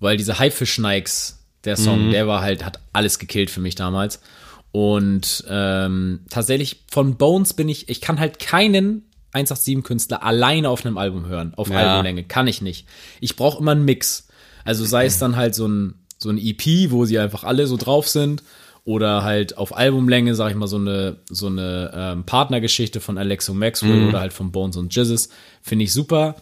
weil diese Haifisch-Nikes, der Song, der war halt, hat alles gekillt für mich damals. Und ähm, tatsächlich von Bones bin ich, ich kann halt keinen 187-Künstler alleine auf einem Album hören, auf Ja. Albumlänge. Kann ich nicht. Ich brauche immer einen Mix. Also sei es dann halt so ein, so ein EP, wo sie einfach alle so drauf sind. Oder halt auf Albumlänge, sag ich mal, so eine, so eine ähm, Partnergeschichte von Alex und Maxwell oder halt von Bones und Jizzes. Finde ich super.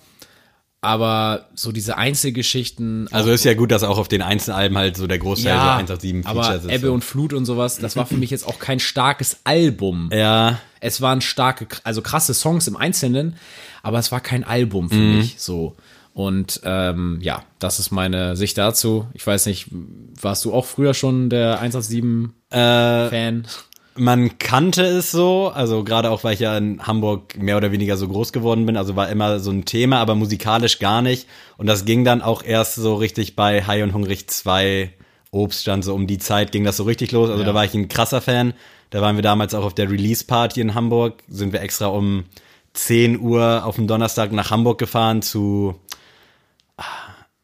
Aber so diese Einzelgeschichten. Also ist ja gut, dass auch auf den Einzelalben halt so der Großteil so ja, 187 aber Features ist. Ebbe so. und Flut und sowas, das war für mich jetzt auch kein starkes Album. ja, Es waren starke, also krasse Songs im Einzelnen, aber es war kein Album für Mhm. mich so. Und ähm, ja, das ist meine Sicht dazu. Ich weiß nicht, warst du auch früher schon der 187-Fan? Äh, man kannte es so, also gerade auch, weil ich ja in Hamburg mehr oder weniger so groß geworden bin, also war immer so ein Thema, aber musikalisch gar nicht. Und das ging dann auch erst so richtig bei High und Hungrig 2 Obststand, so um die Zeit ging das so richtig los. Also Ja. da war ich ein krasser Fan. Da waren wir damals auch auf der Release-Party in Hamburg, sind wir extra um 10 Uhr auf dem Donnerstag nach Hamburg gefahren zu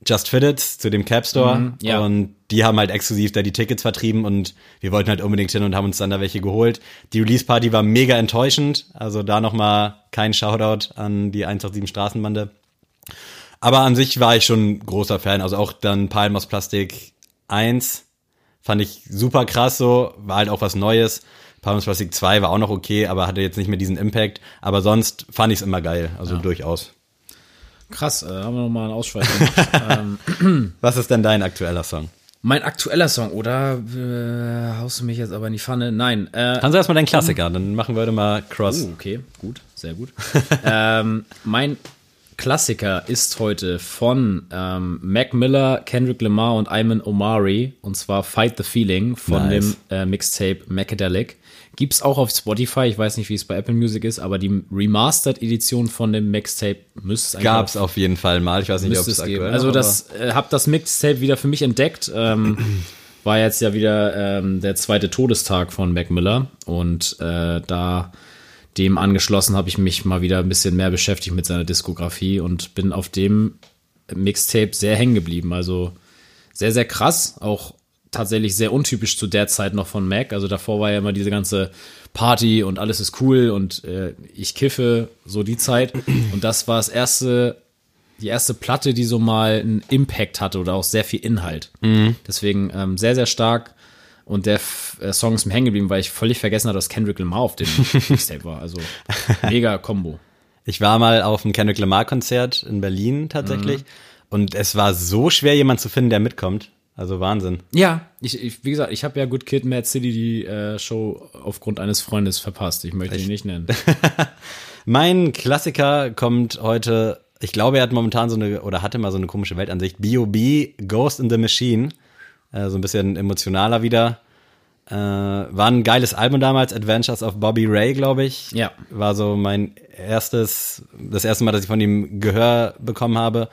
Just Fitted zu dem Cap Store Mhm, ja. und die haben halt exklusiv da die Tickets vertrieben und wir wollten halt unbedingt hin und haben uns dann da welche geholt. Die Release Party war mega enttäuschend, also da nochmal kein Shoutout an die 187 Straßenbande. Aber an sich war ich schon großer Fan, also auch dann Palm aus Plastik 1 fand ich super krass so, war halt auch was Neues. Palm aus Plastik 2 war auch noch okay, aber hatte jetzt nicht mehr diesen Impact, aber sonst fand ich es immer geil, also durchaus. Krass, äh, haben wir nochmal einen Ausschweif ähm, Was ist denn dein aktueller Song? mein aktueller Song, oder? Äh, haust du mich jetzt aber in die Pfanne? Nein. Äh, Kannst du erstmal deinen Klassiker, dann machen wir heute mal Cross. Oh, okay, gut, sehr gut. ähm, mein Klassiker ist heute von ähm, Mac Miller, Kendrick Lamar und Ayman Omari und zwar Fight the Feeling von Nice. dem äh, Mixtape Macadelic. Gibt's auch auf Spotify, ich weiß nicht, wie es bei Apple Music ist, aber die Remastered-Edition von dem Mixtape müsste es eigentlich Gab's auf- auf jeden Fall mal. Ich weiß nicht, ob es es geben. aktuell Also das äh, hab das Mixtape wieder für mich entdeckt. Ähm, war jetzt ja wieder ähm, der zweite Todestag von Mac Miller und äh, da dem angeschlossen habe ich mich mal wieder ein bisschen mehr beschäftigt mit seiner Diskografie und bin auf dem Mixtape sehr hängen geblieben. Also sehr, sehr krass, auch tatsächlich sehr untypisch zu der Zeit noch von Mac. Also davor war ja immer diese ganze Party und alles ist cool und äh, ich kiffe, so die Zeit. Und das war das erste, die erste Platte, die so mal einen Impact hatte oder auch sehr viel Inhalt. Deswegen ähm, sehr, sehr stark. Und der F äh, Song ist mir hängen geblieben, weil ich völlig vergessen hatte, dass Kendrick Lamar auf dem Mixtape war. Also mega Combo. Ich war mal auf einem Kendrick Lamar Konzert in Berlin tatsächlich und es war so schwer, jemand zu finden, der mitkommt. Also Wahnsinn. Ja, ich, ich wie gesagt, ich habe ja Good Kid, Mad City die äh, Show aufgrund eines Freundes verpasst. Ich möchte ihn nicht nennen. Mein Klassiker kommt heute, ich glaube, er hat momentan so eine, oder hatte mal so eine komische Weltansicht. B.O.B. Ghost in the Machine. Äh, so ein bisschen emotionaler wieder. Äh, war ein geiles Album damals, Adventures of Bobby Ray, glaube ich. Ja. War so mein erstes, das erste Mal, dass ich von ihm Gehör bekommen habe.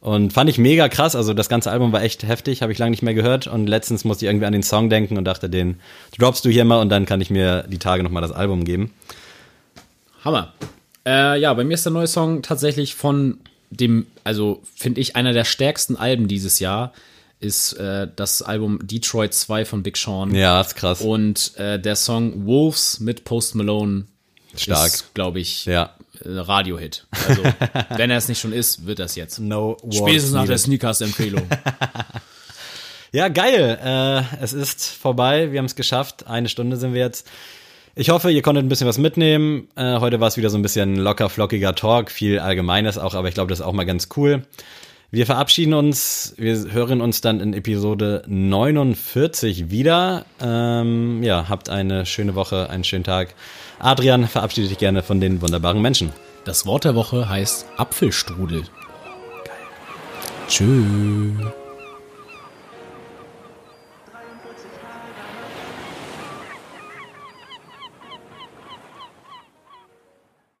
Und fand ich mega krass. Also das ganze Album war echt heftig, habe ich lange nicht mehr gehört. Und letztens musste ich irgendwie an den Song denken und dachte, den droppst du hier mal und dann kann ich mir die Tage nochmal das Album geben. Hammer. Äh, ja, bei mir ist der neue Song tatsächlich von dem, also finde ich, einer der stärksten Alben dieses Jahr ist äh, das Album Detroit 2 von Big Sean. Ja, ist krass. Und äh, der Song Wolves mit Post Malone Stark. ist, glaube ich, Ja. Äh, Radiohit. Also, wenn er es nicht schon ist, wird das jetzt. No Spätestens nach der. Sneakers-Empfehlung. Ja, geil. Äh, es ist vorbei. Wir haben es geschafft. Eine Stunde sind wir jetzt. Ich hoffe, ihr konntet ein bisschen was mitnehmen. Äh, heute war es wieder so ein bisschen locker, flockiger Talk, viel Allgemeines auch, aber ich glaube, das ist auch mal ganz cool. Wir verabschieden uns. Wir hören uns dann in Episode 49 wieder. Ähm, ja, habt eine schöne Woche, einen schönen Tag. Adrian, verabschiede dich gerne von den wunderbaren Menschen. Das Wort der Woche heißt Apfelstrudel. Geil. Tschüss.